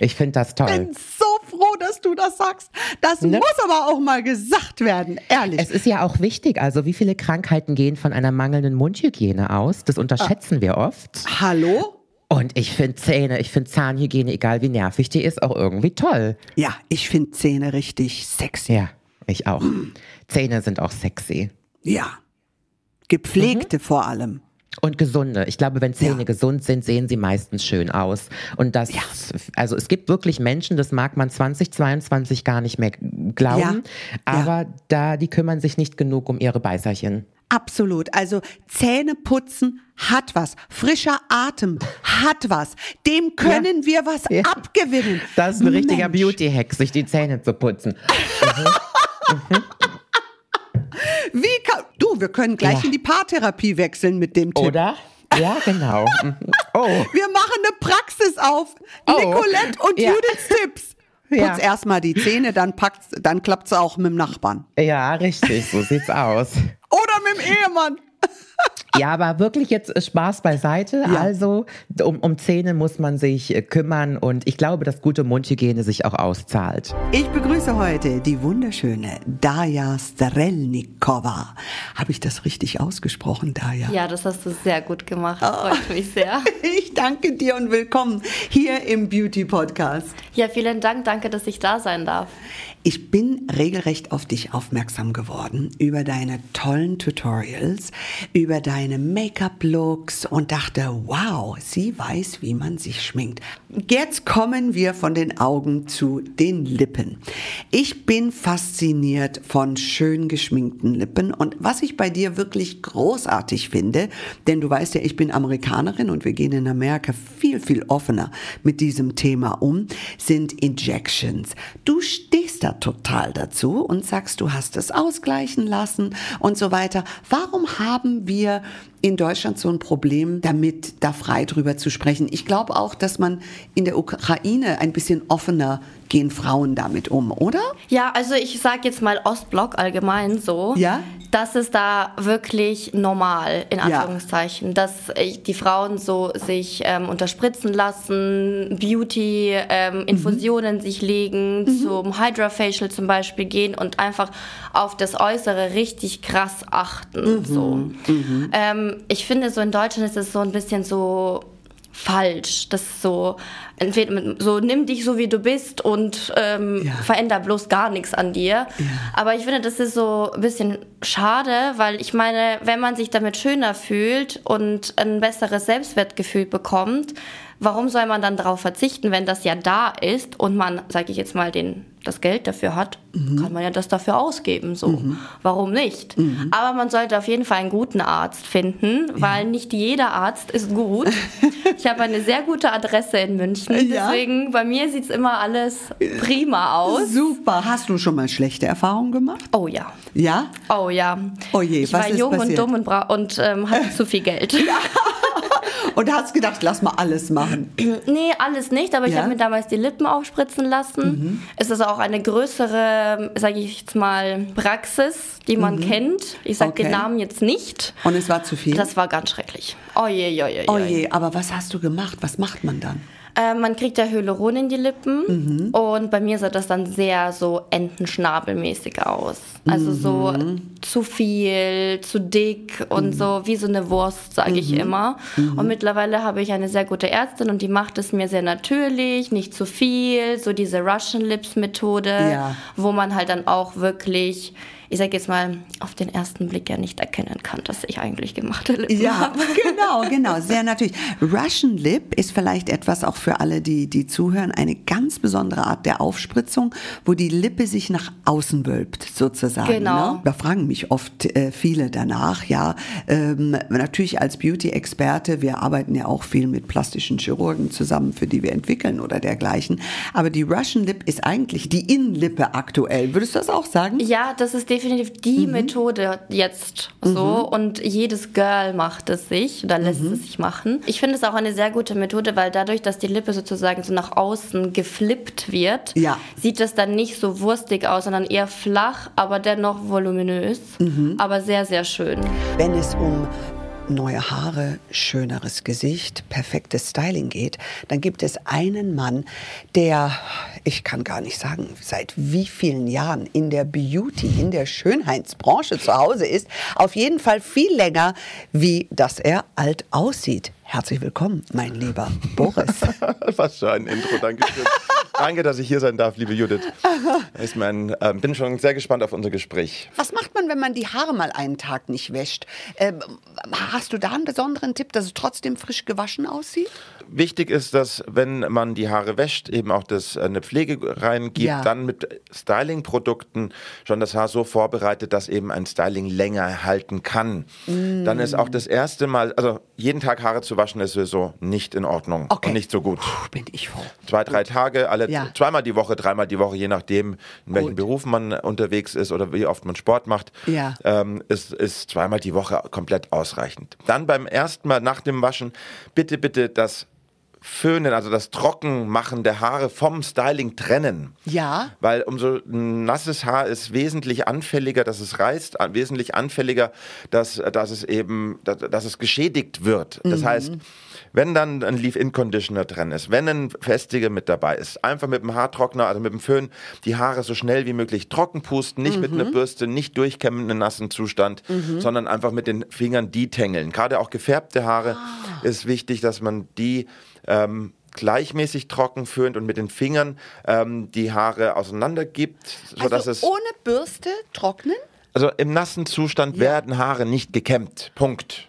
Speaker 20: Ich finde das toll.
Speaker 1: bin so froh, dass du das sagst. Das
Speaker 20: Ne?
Speaker 1: muss aber auch mal gesagt werden, ehrlich.
Speaker 20: Es ist ja auch wichtig, also wie viele Krankheiten gehen von einer mangelnden Mundhygiene aus? Das unterschätzen wir oft.
Speaker 1: Hallo?
Speaker 20: Und ich finde Zähne, ich finde Zahnhygiene, egal wie nervig die ist, auch irgendwie toll.
Speaker 1: Ja, ich finde Zähne richtig sexy.
Speaker 20: Ja, ich auch. Zähne sind auch sexy.
Speaker 1: Ja. Gepflegte
Speaker 20: Mhm.
Speaker 1: vor allem.
Speaker 20: Und gesunde. Ich glaube, wenn Zähne gesund sind, sehen sie meistens schön aus. Und das, also es gibt wirklich Menschen, das mag man 2022 gar nicht mehr glauben,
Speaker 1: Ja.
Speaker 20: aber da, die kümmern sich nicht genug um ihre Beißerchen.
Speaker 1: Absolut. Also Zähne putzen hat was. Frischer Atem hat was. Dem können wir was abgewinnen.
Speaker 20: Das ist ein richtiger. Beauty-Hack, sich die Zähne zu putzen.
Speaker 1: Wie kann, du, wir können gleich
Speaker 20: Ja.
Speaker 1: in die Paartherapie wechseln mit dem Tipp.
Speaker 20: Oder? Ja, genau. Mhm. Oh.
Speaker 1: Wir machen eine Praxis auf.
Speaker 20: Oh.
Speaker 1: Nicolette und
Speaker 20: Ja.
Speaker 1: Judiths Tipps.
Speaker 20: Ja.
Speaker 1: Putz erstmal die Zähne, dann packt's, dann klappt's auch mit dem Nachbarn.
Speaker 20: Ja, richtig, so sieht's aus.
Speaker 1: Oder mit dem Ehemann.
Speaker 20: Ja, aber wirklich jetzt äh, Spaß beiseite. Also um, um Zähne muss man sich äh, kümmern und ich glaube, dass gute Mundhygiene sich auch auszahlt.
Speaker 1: Ich begrüße heute die wunderschöne Daja Strelnikova. Habe ich das richtig ausgesprochen, Daja?
Speaker 21: Ja, das hast du sehr gut gemacht. Freut mich sehr.
Speaker 1: Ich danke dir und willkommen hier im Beauty Podcast.
Speaker 21: Ja, vielen Dank. Danke, dass ich da sein darf.
Speaker 1: Ich bin regelrecht auf dich aufmerksam geworden über deine tollen Tutorials, über deine Make-up-Looks und dachte, wow, sie weiß, wie man sich schminkt. Jetzt kommen wir von den Augen zu den Lippen. Ich bin fasziniert von schön geschminkten Lippen und was ich bei dir wirklich großartig finde, denn du weißt ja, ich bin Amerikanerin und wir gehen in Amerika viel, viel offener mit diesem Thema um, sind Injections. Du stehst da total dazu und sagst, du hast es ausgleichen lassen und so weiter. Warum haben wir in Deutschland so ein Problem damit, da frei drüber zu sprechen? Ich glaube auch, dass man in der Ukraine ein bisschen offener gehen Frauen damit um, oder?
Speaker 21: Ja, also ich sage jetzt mal Ostblock allgemein so.
Speaker 1: Ja?
Speaker 21: Das ist da wirklich normal, in
Speaker 1: Ja.
Speaker 21: Anführungszeichen, dass äh, die Frauen so sich ähm, unterspritzen lassen, Beauty-Infusionen sich legen, zum Hydra-Facial zum Beispiel gehen und einfach auf das Äußere richtig krass achten. So. Ähm, ich finde, so in Deutschland ist es so ein bisschen so falsch. Das ist so, entweder so nimm dich so wie du bist und ähm, veränder bloß gar nichts an dir. Aber ich finde, das ist so ein bisschen schade, weil ich meine, wenn man sich damit schöner fühlt und ein besseres Selbstwertgefühl bekommt, warum soll man dann darauf verzichten, wenn das ja da ist und man, sage ich jetzt mal, den, das Geld dafür hat, kann man ja das dafür ausgeben. So, warum nicht? Aber man sollte auf jeden Fall einen guten Arzt finden, weil nicht jeder Arzt ist gut. ich habe eine sehr gute Adresse in München,
Speaker 1: Ja.
Speaker 21: deswegen bei mir sieht es immer alles prima aus.
Speaker 1: Super. Hast du schon mal schlechte Erfahrungen gemacht?
Speaker 21: Oh ja.
Speaker 1: Ja?
Speaker 21: Oh ja.
Speaker 1: Oh je,
Speaker 21: ich
Speaker 1: was
Speaker 21: war
Speaker 1: ist
Speaker 21: jung
Speaker 1: passiert?
Speaker 21: und dumm und, und ähm, hatte zu viel Geld.
Speaker 1: Und hast gedacht, lass mal alles machen.
Speaker 21: nee, alles nicht, aber ich
Speaker 1: Ja?
Speaker 21: habe mir damals die Lippen aufspritzen lassen.
Speaker 1: Mhm.
Speaker 21: Es ist auch eine größere, sage ich jetzt mal, Praxis, die man
Speaker 1: Mhm.
Speaker 21: kennt. Ich sage den
Speaker 1: Okay.
Speaker 21: Namen jetzt nicht.
Speaker 1: Und es war zu viel?
Speaker 21: Das war ganz schrecklich. Oh je, je, je, je.
Speaker 1: Oh je, aber was hast du gemacht? Was macht man dann?
Speaker 21: Äh, man kriegt ja Hyaluron in die Lippen
Speaker 1: Mhm.
Speaker 21: und bei mir sah das dann sehr so Entenschnabelmäßig aus. Also so
Speaker 1: Mhm.
Speaker 21: zu viel, zu dick und so wie so eine Wurst, sage ich
Speaker 1: Mhm.
Speaker 21: immer.
Speaker 1: Mhm.
Speaker 21: Und mittlerweile habe ich eine sehr gute Ärztin und die macht es mir sehr natürlich, nicht zu viel, so diese Russian Lips Methode,
Speaker 1: Ja.
Speaker 21: wo man halt dann auch wirklich ich sage jetzt mal, auf den ersten Blick ja nicht erkennen kann, dass ich eigentlich gemachte Lippen
Speaker 1: Ja,
Speaker 21: habe.
Speaker 1: genau, genau, sehr natürlich. Russian Lip ist vielleicht etwas auch für alle, die, die zuhören, eine ganz besondere Art der Aufspritzung, wo die Lippe sich nach außen wölbt, sozusagen.
Speaker 21: Genau.
Speaker 1: Ne? Da fragen mich oft äh, viele danach, ja. Ähm, natürlich als Beauty-Experte, wir arbeiten ja auch viel mit plastischen Chirurgen zusammen, für die wir entwickeln oder dergleichen. Aber die Russian Lip ist eigentlich die Innenlippe aktuell. Würdest du das auch sagen?
Speaker 21: Ja, das ist definitiv die Methode jetzt so und jedes Girl macht es sich oder lässt es sich machen. Ich finde es auch eine sehr gute Methode, weil dadurch, dass die Lippe sozusagen so nach außen geflippt wird,
Speaker 1: Ja.
Speaker 21: sieht es dann nicht so wurstig aus, sondern eher flach, aber dennoch voluminös, aber sehr, sehr schön.
Speaker 1: Wenn es um neue Haare, schöneres Gesicht, perfektes Styling geht, dann gibt es einen Mann, der, ich kann gar nicht sagen, seit wie vielen Jahren in der Beauty, in der Schönheitsbranche zu Hause ist. Auf jeden Fall viel länger, wie dass er alt aussieht. Herzlich willkommen, mein lieber Boris.
Speaker 22: Was für ein Intro, danke schön. Danke, dass ich hier sein darf, liebe Judith. Ich mein, ähm, bin schon sehr gespannt auf unser Gespräch.
Speaker 1: Was macht man, wenn man die Haare mal einen Tag nicht wäscht? Ähm, hast du da einen besonderen Tipp, dass es trotzdem frisch gewaschen aussieht?
Speaker 22: Wichtig ist, dass wenn man die Haare wäscht, eben auch das, äh, eine Pflege reingibt,
Speaker 1: Ja.
Speaker 22: dann mit Styling-Produkten schon das Haar so vorbereitet, dass eben ein Styling länger halten kann.
Speaker 1: Mm.
Speaker 22: Dann ist auch das erste Mal, also jeden Tag Haare zu waschen ist sowieso nicht in Ordnung und nicht so gut.
Speaker 1: bin ich froh.
Speaker 22: Zwei, drei Tage, alle
Speaker 1: Ja.
Speaker 22: zweimal die Woche, dreimal die Woche, je nachdem, in welchem
Speaker 1: Gut.
Speaker 22: Beruf man unterwegs ist oder wie oft man Sport macht,
Speaker 1: Ja.
Speaker 22: ähm, ist, ist zweimal die Woche komplett ausreichend. Dann beim ersten Mal nach dem Waschen bitte, bitte das Föhnen, also das Trockenmachen der Haare vom Styling trennen.
Speaker 1: Ja.
Speaker 22: Weil umso nasses Haar ist wesentlich anfälliger, dass es reißt, an- wesentlich anfälliger, dass, dass es eben, dass, dass es geschädigt wird. Das
Speaker 1: Mhm.
Speaker 22: heißt, wenn dann ein Leave-In-Conditioner drin ist, wenn ein Festiger mit dabei ist, einfach mit dem Haartrockner, also mit dem Föhn, die Haare so schnell wie möglich trocken pusten, nicht mit einer
Speaker 1: Mhm.
Speaker 22: Bürste, nicht durchkämmen in nassen Zustand,
Speaker 1: Mhm.
Speaker 22: sondern einfach mit den Fingern detangeln. Gerade auch gefärbte Haare
Speaker 1: Ah.
Speaker 22: ist wichtig, dass man die ähm, gleichmäßig trocken föhnt und mit den Fingern ähm, die Haare auseinander gibt, sodass es
Speaker 1: also ohne Bürste trocknen?
Speaker 22: also im nassen Zustand werden Haare nicht gekämmt. Punkt.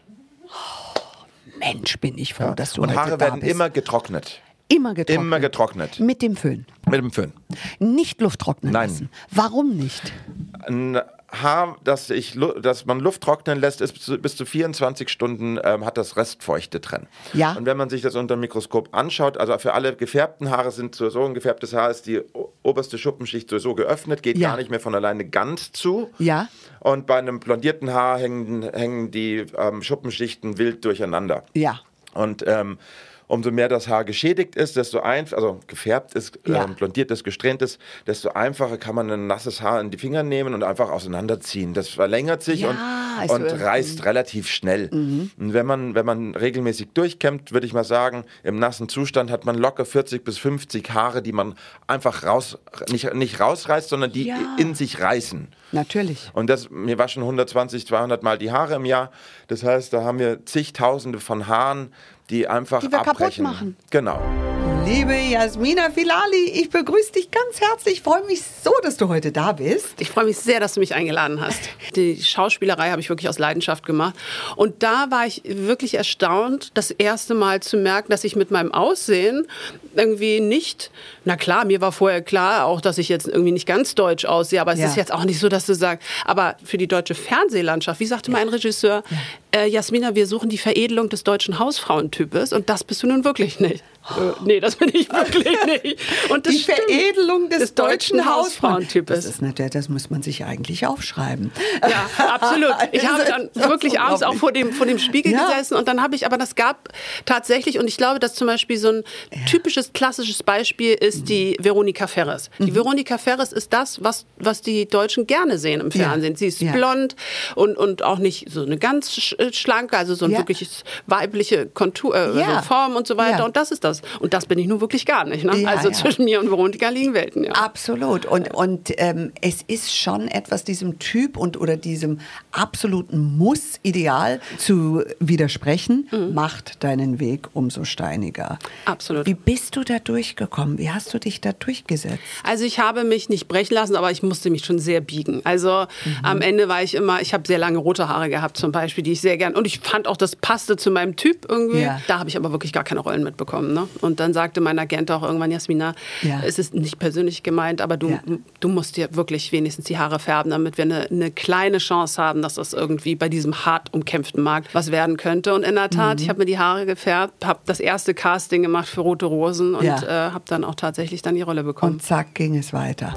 Speaker 1: Mensch, bin ich froh, dass du
Speaker 22: Und
Speaker 1: heute
Speaker 22: Haare
Speaker 1: da
Speaker 22: werden
Speaker 1: bist.
Speaker 22: immer getrocknet.
Speaker 1: Immer getrocknet.
Speaker 22: Immer getrocknet.
Speaker 1: Mit dem Föhn.
Speaker 22: Mit dem Föhn.
Speaker 1: Nicht Luft trocknen
Speaker 22: Nein.
Speaker 1: lassen. Warum nicht?
Speaker 22: Haar, das, ich, das man Luft trocknen lässt, ist bis zu, bis zu 24 Stunden ähm, hat das Restfeuchte drin.
Speaker 1: Ja.
Speaker 22: Und wenn man sich das unter dem Mikroskop anschaut, also für alle gefärbten Haare sind sowieso ein gefärbtes Haar ist die oberste Schuppenschicht sowieso geöffnet, geht
Speaker 1: Ja.
Speaker 22: gar nicht mehr von alleine ganz zu.
Speaker 1: Ja.
Speaker 22: Und bei einem blondierten Haar hängen, hängen die ähm, Schuppenschichten wild durcheinander.
Speaker 1: Ja.
Speaker 22: Und ähm, umso mehr das Haar geschädigt ist, desto einfach, also gefärbt ist,
Speaker 1: Ja.
Speaker 22: ähm, blondiert ist, gesträhnt ist, desto einfacher kann man ein nasses Haar in die Finger nehmen und einfach auseinanderziehen. Das verlängert sich
Speaker 1: Ja,
Speaker 22: und, und reißt relativ schnell.
Speaker 1: Mhm.
Speaker 22: Und wenn man, wenn man regelmäßig durchkämmt, würde ich mal sagen, im nassen Zustand hat man locker 40 bis 50 Haare, die man einfach raus, nicht, nicht rausreißt, sondern die
Speaker 1: Ja.
Speaker 22: in sich reißen.
Speaker 1: Natürlich.
Speaker 22: Und das, wir waschen 120, 200 Mal die Haare im Jahr. Das heißt, da haben wir zigtausende von Haaren, die einfach
Speaker 1: Die wir kaputt
Speaker 22: abbrechen.
Speaker 1: machen.
Speaker 22: Genau.
Speaker 1: Liebe Jasmina Filali, ich begrüße dich ganz herzlich. Ich freue mich so, dass du heute da bist.
Speaker 23: Ich freue mich sehr, dass du mich eingeladen hast. Die Schauspielerei habe ich wirklich aus Leidenschaft gemacht. Und da war ich wirklich erstaunt, das erste Mal zu merken, dass ich mit meinem Aussehen irgendwie nicht, na klar, mir war vorher klar auch, dass ich jetzt irgendwie nicht ganz deutsch aussehe, aber es
Speaker 1: Ja.
Speaker 23: ist jetzt auch nicht so, dass du sagst, aber für die deutsche Fernsehlandschaft, wie sagte mein Regisseur, äh, Jasmina, wir suchen die Veredelung des deutschen Hausfrauentypes und das bist du nun wirklich nicht. Äh, nee, das bin ich wirklich nicht. Und das
Speaker 1: die. Veredelung des,
Speaker 23: Des
Speaker 1: deutschen,
Speaker 23: deutschen
Speaker 1: Hausfrauentypes. Das ist natürlich, das muss man sich eigentlich aufschreiben.
Speaker 23: Ja, absolut. Ich habe dann wirklich abends auch vor dem, vor dem Spiegel
Speaker 1: Ja.
Speaker 23: gesessen und dann habe ich, aber das gab tatsächlich, und ich glaube, dass zum Beispiel so ein typisches, klassisches Beispiel ist die Veronika Ferres. Die
Speaker 1: Mhm.
Speaker 23: Veronika Ferres ist das, was, was die Deutschen gerne sehen im
Speaker 1: Ja.
Speaker 23: Fernsehen. Sie ist
Speaker 1: Ja.
Speaker 23: blond und, und auch nicht so eine ganz äh, schlanke, also so ein
Speaker 1: Ja.
Speaker 23: wirkliches weibliche Kontur, äh,
Speaker 1: Ja.
Speaker 23: Form und so weiter.
Speaker 1: Ja.
Speaker 23: Und das ist das. Und das bin ich nun wirklich gar nicht. Ne?
Speaker 1: Ja,
Speaker 23: also
Speaker 1: ja.
Speaker 23: zwischen mir und Veronika liegen Welten. Ja.
Speaker 1: Absolut. Und, und ähm, es ist schon etwas diesem Typ und oder diesem absoluten Muss-Ideal zu widersprechen, macht deinen Weg umso steiniger.
Speaker 23: Absolut.
Speaker 1: Wie bist du da durchgekommen? Wie hast du dich da durchgesetzt?
Speaker 23: Also ich habe mich nicht brechen lassen, aber ich musste mich schon sehr biegen. Also am Ende war ich immer, ich habe sehr lange rote Haare gehabt zum Beispiel, die ich sehr gern und ich fand auch, das passte zu meinem Typ irgendwie.
Speaker 1: Ja.
Speaker 23: Da habe ich aber wirklich gar keine Rollen mitbekommen. Ne? Und dann sagte mein Agent auch irgendwann, Jasmina,
Speaker 1: Ja.
Speaker 23: es ist nicht persönlich gemeint, aber du, du musst dir wirklich wenigstens die Haare färben, damit wir eine, eine kleine Chance haben, dass das irgendwie bei diesem hart umkämpften Markt was werden könnte. Und in der Tat,
Speaker 1: Mhm.
Speaker 23: ich habe mir die Haare gefärbt, habe das erste Casting gemacht für Rote Rosen und
Speaker 1: Ja.
Speaker 23: äh, habe dann auch tatsächlich dann die Rolle bekommen.
Speaker 1: Und zack ging es weiter.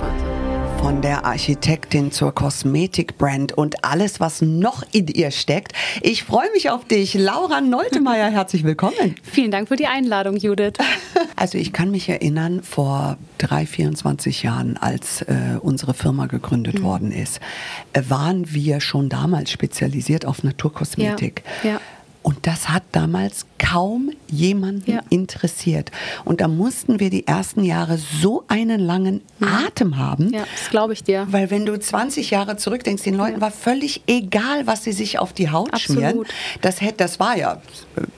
Speaker 1: Von der Architektin zur Kosmetikbrand und alles, was noch in ihr steckt. Ich freue mich auf dich. Laura Neutemeyer, herzlich willkommen.
Speaker 24: Vielen Dank für die Einladung, Judith.
Speaker 1: Also ich kann mich erinnern, vor drei, 24 Jahren, als äh, unsere Firma gegründet
Speaker 24: Mhm.
Speaker 1: worden ist, äh, waren wir schon damals spezialisiert auf Naturkosmetik.
Speaker 24: Ja. ja.
Speaker 1: Und das hat damals kaum jemanden
Speaker 24: Ja.
Speaker 1: interessiert. Und da mussten wir die ersten Jahre so einen langen Atem haben.
Speaker 24: Mhm. Ja, das glaube ich dir.
Speaker 1: Weil wenn du 20 Jahre zurückdenkst, den Leuten war völlig egal, was sie sich auf die Haut
Speaker 24: Absolut.
Speaker 1: schmieren. Das, hätte, das war ja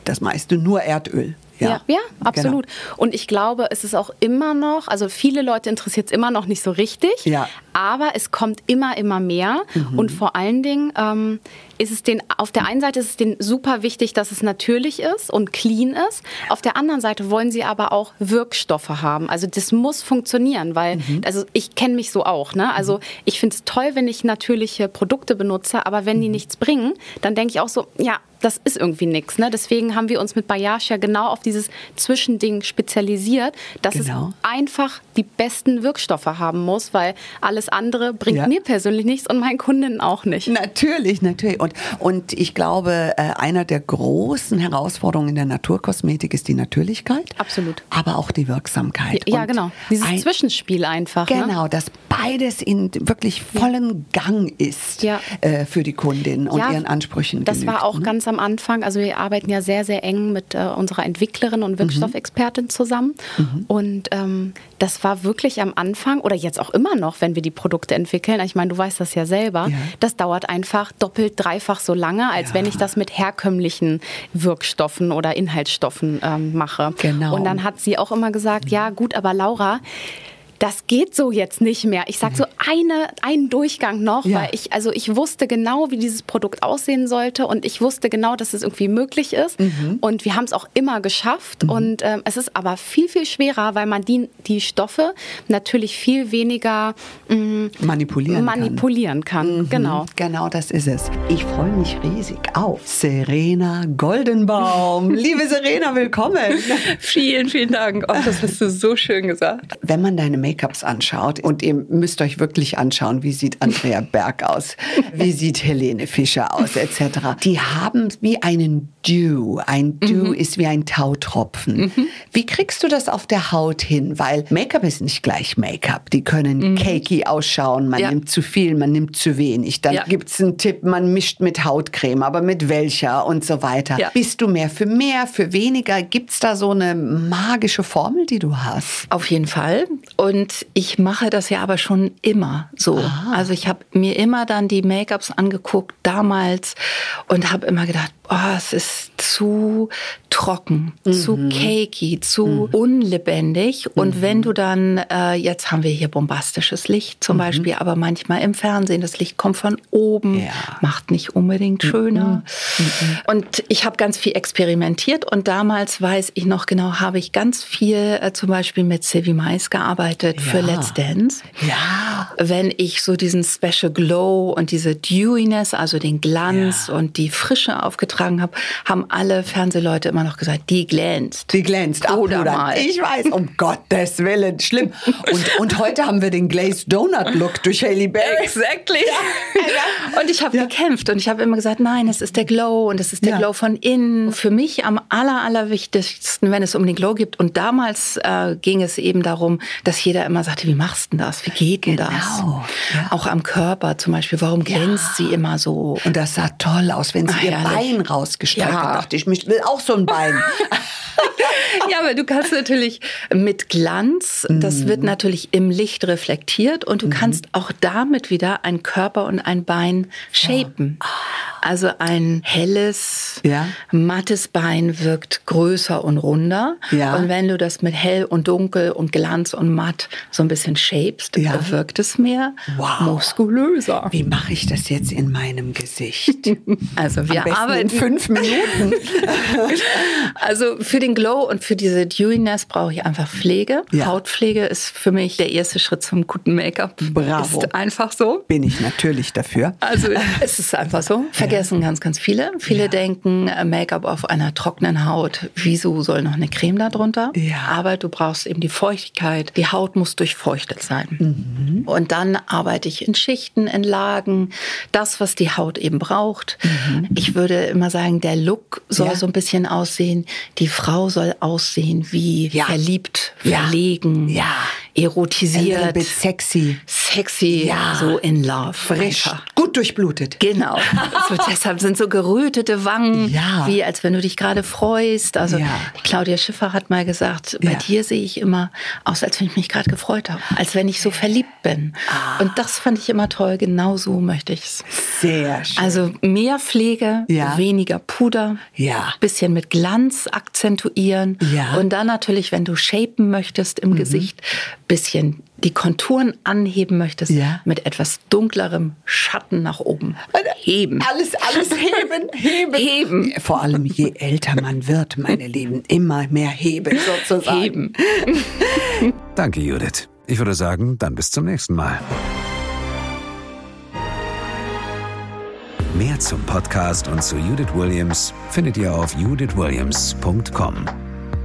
Speaker 1: das meiste nur Erdöl.
Speaker 24: Ja, ja,
Speaker 1: Genau.
Speaker 24: absolut. Und ich glaube, es ist auch immer noch, also viele Leute interessiert es immer noch nicht so richtig,
Speaker 1: Ja.
Speaker 24: aber es kommt immer, immer mehr.
Speaker 1: Mhm.
Speaker 24: Und vor allen Dingen ähm, ist es den, auf der einen Seite ist es denen super wichtig, dass es natürlich ist und clean ist. Auf der anderen Seite wollen sie aber auch Wirkstoffe haben. Also das muss funktionieren, weil,
Speaker 1: Mhm.
Speaker 24: also ich kenne mich so auch, ne? Also ich finde es toll, wenn ich natürliche Produkte benutze, aber wenn die
Speaker 1: Mhm.
Speaker 24: nichts bringen, dann denke ich auch so, ja, das ist irgendwie nichts. Ne? Deswegen haben wir uns mit Bayash ja genau auf dieses Zwischending spezialisiert, dass
Speaker 1: Genau.
Speaker 24: es einfach die besten Wirkstoffe haben muss, weil alles andere bringt
Speaker 1: Ja.
Speaker 24: mir persönlich nichts und meinen Kundinnen auch nicht.
Speaker 1: Natürlich, natürlich. Und, und ich glaube, äh, einer der großen Herausforderungen in der Naturkosmetik ist die Natürlichkeit.
Speaker 24: Absolut.
Speaker 1: Aber auch die Wirksamkeit.
Speaker 24: Ja,
Speaker 1: Und
Speaker 24: genau. Dieses
Speaker 1: ein-
Speaker 24: Zwischenspiel einfach.
Speaker 1: Genau,
Speaker 24: Ne?
Speaker 1: dass beides in wirklich vollen Gang ist äh, für die Kundin und
Speaker 24: Ja,
Speaker 1: ihren Ansprüchen
Speaker 24: Das
Speaker 1: genügt,
Speaker 24: war auch
Speaker 1: ne?
Speaker 24: ganz am Anfang. Also wir arbeiten ja sehr, sehr eng mit äh, unserer Entwicklerin und Wirkstoffexpertin zusammen.
Speaker 1: Mhm.
Speaker 24: Und ähm, das war wirklich am Anfang oder jetzt auch immer noch, wenn wir die Produkte entwickeln. Ich meine, du weißt das ja selber. Das dauert einfach doppelt, dreifach so lange, als wenn ich das mit herkömmlichen Wirkstoffen oder Inhaltsstoffen ähm, mache.
Speaker 1: Genau.
Speaker 24: Und dann hat sie auch immer gesagt, ja gut, aber Laura, das geht so jetzt nicht mehr. Ich sag so eine, einen Durchgang noch,
Speaker 1: Ja.
Speaker 24: weil ich, also ich wusste genau, wie dieses Produkt aussehen sollte und ich wusste genau, dass es irgendwie möglich ist.
Speaker 1: Mhm.
Speaker 24: Und wir haben es auch immer geschafft. Und ähm, es ist aber viel, viel schwerer, weil man die, die Stoffe natürlich viel weniger mh,
Speaker 1: manipulieren
Speaker 24: manipulieren kann.
Speaker 1: Mhm,
Speaker 24: Genau.
Speaker 1: Genau, das ist es. Ich freue mich riesig auf Serena Goldenbaum. Liebe Serena, willkommen.
Speaker 25: Vielen, vielen Dank. Oh, das hast du so schön gesagt.
Speaker 1: Wenn man deine Make-ups anschaut, und ihr müsst euch wirklich anschauen, wie sieht Andrea Berg aus, wie sieht Helene Fischer aus, etc. Die haben wie einen Dew. Ein Dew ist wie ein Tautropfen. Wie kriegst du das auf der Haut hin? Weil Make-up ist nicht gleich Make-up. Die können cakey ausschauen, man
Speaker 25: Ja.
Speaker 1: nimmt zu viel, man nimmt zu wenig. Dann
Speaker 25: Ja.
Speaker 1: gibt's einen Tipp, man mischt mit Hautcreme, aber mit welcher und so weiter.
Speaker 25: Ja.
Speaker 1: Bist du mehr für mehr, für weniger? Gibt's da so eine magische Formel, die du hast?
Speaker 25: Auf jeden Fall. Und ich mache das ja aber schon immer so. Also ich habe mir immer dann die Make-ups angeguckt damals und habe immer gedacht, oh, es ist zu trocken, zu cakey, zu unlebendig. Und wenn du dann, äh, jetzt haben wir hier bombastisches Licht zum Beispiel, aber manchmal im Fernsehen, das Licht kommt von oben, macht nicht unbedingt schöner. Und ich habe ganz viel experimentiert und damals weiß ich noch genau, habe ich ganz viel äh, zum Beispiel mit Sylvie Mais gearbeitet für
Speaker 1: Ja.
Speaker 25: Let's Dance.
Speaker 1: Ja.
Speaker 25: Wenn ich so diesen Special Glow und diese Dewiness, also den Glanz und die Frische aufgetragen getragen habe, haben alle Fernsehleute immer noch gesagt, die glänzt.
Speaker 1: Die glänzt.
Speaker 25: Oder mal.
Speaker 1: Ich weiß, um Gottes Willen, schlimm. Und, und heute haben wir den Glazed Donut Look durch Haley Berry.
Speaker 25: Exactly. Und ich habe gekämpft und ich habe immer gesagt, nein, es ist der Glow und es ist der Glow von innen. Für mich am aller, allerwichtigsten, wenn es um den Glow geht. Und damals äh, ging es eben darum, dass jeder immer sagte, wie machst du das? Wie geht denn das?
Speaker 1: Genau,
Speaker 25: Auch am Körper zum Beispiel, warum glänzt sie immer so?
Speaker 1: Und das sah toll aus, wenn sie
Speaker 25: Ach,
Speaker 1: ihr
Speaker 25: herrlich.
Speaker 1: Bein rausgestreckt
Speaker 25: Ja.
Speaker 1: hat. dachte ich, ich will auch so ein Bein.
Speaker 25: Ja, aber du kannst natürlich mit Glanz, das wird natürlich im Licht reflektiert und du kannst auch damit wieder ein Körper und ein Bein shapen. Also ein helles, mattes Bein wirkt größer und runder.
Speaker 1: Ja.
Speaker 25: Und wenn du das mit hell und dunkel und Glanz und matt so ein bisschen shapest, wirkt es mehr muskulöser.
Speaker 1: Wie mache ich das jetzt in meinem Gesicht?
Speaker 25: Also wir arbeiten
Speaker 1: fünf Minuten.
Speaker 25: Also für den Glow und für diese Dewiness brauche ich einfach Pflege. Hautpflege ist für mich der erste Schritt zum guten Make-up.
Speaker 1: Bravo.
Speaker 25: Ist einfach so.
Speaker 1: Bin ich natürlich dafür.
Speaker 25: Also es ist einfach so. Vergessen ganz, ganz viele. Viele denken, äh, Make-up auf einer trockenen Haut. Wieso soll noch eine Creme da drunter? Aber du brauchst eben die Feuchtigkeit. Die Haut muss durchfeuchtet sein. Und dann arbeite ich in Schichten, in Lagen. Das, was die Haut eben braucht. Ich würde immer sagen, der Look soll
Speaker 1: Ja.
Speaker 25: so ein bisschen aussehen. Die Frau soll aussehen wie verliebt,
Speaker 1: Ja.
Speaker 25: verlegen,
Speaker 1: Ja.
Speaker 25: Erotisiert.
Speaker 1: sexy.
Speaker 25: Sexy,
Speaker 1: Ja.
Speaker 25: so in love.
Speaker 1: Frisch,
Speaker 25: Einfach.
Speaker 1: gut durchblutet.
Speaker 25: Genau. Also deshalb sind so gerötete Wangen,
Speaker 1: Ja.
Speaker 25: wie als wenn du dich gerade freust. Also
Speaker 1: Ja.
Speaker 25: Claudia Schiffer hat mal gesagt, bei dir sehe ich immer aus, als wenn ich mich gerade gefreut habe, als wenn ich so verliebt bin.
Speaker 1: Ah.
Speaker 25: Und das fand ich immer toll. Genau so möchte ich es.
Speaker 1: Sehr schön.
Speaker 25: Also mehr Pflege, weniger Puder,
Speaker 1: Ja.
Speaker 25: bisschen mit Glanz akzentuieren
Speaker 1: Ja. Mhm.
Speaker 25: und dann natürlich, wenn du shapen möchtest im Gesicht, bisschen die Konturen anheben möchtest,
Speaker 1: Ja.
Speaker 25: mit etwas dunklerem Schatten nach oben heben.
Speaker 1: Alles, alles heben, heben.
Speaker 25: Heben.
Speaker 1: Vor allem, je älter man wird, meine Lieben, immer mehr heben sozusagen.
Speaker 25: Heben.
Speaker 26: Danke, Judith. Ich würde sagen, dann bis zum nächsten Mal. Mehr zum Podcast und zu Judith Williams findet ihr auf judithwilliams.com.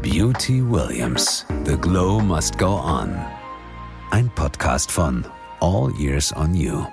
Speaker 26: Beauty Williams. The Glow Must Go On. Ein Podcast von All Years on You.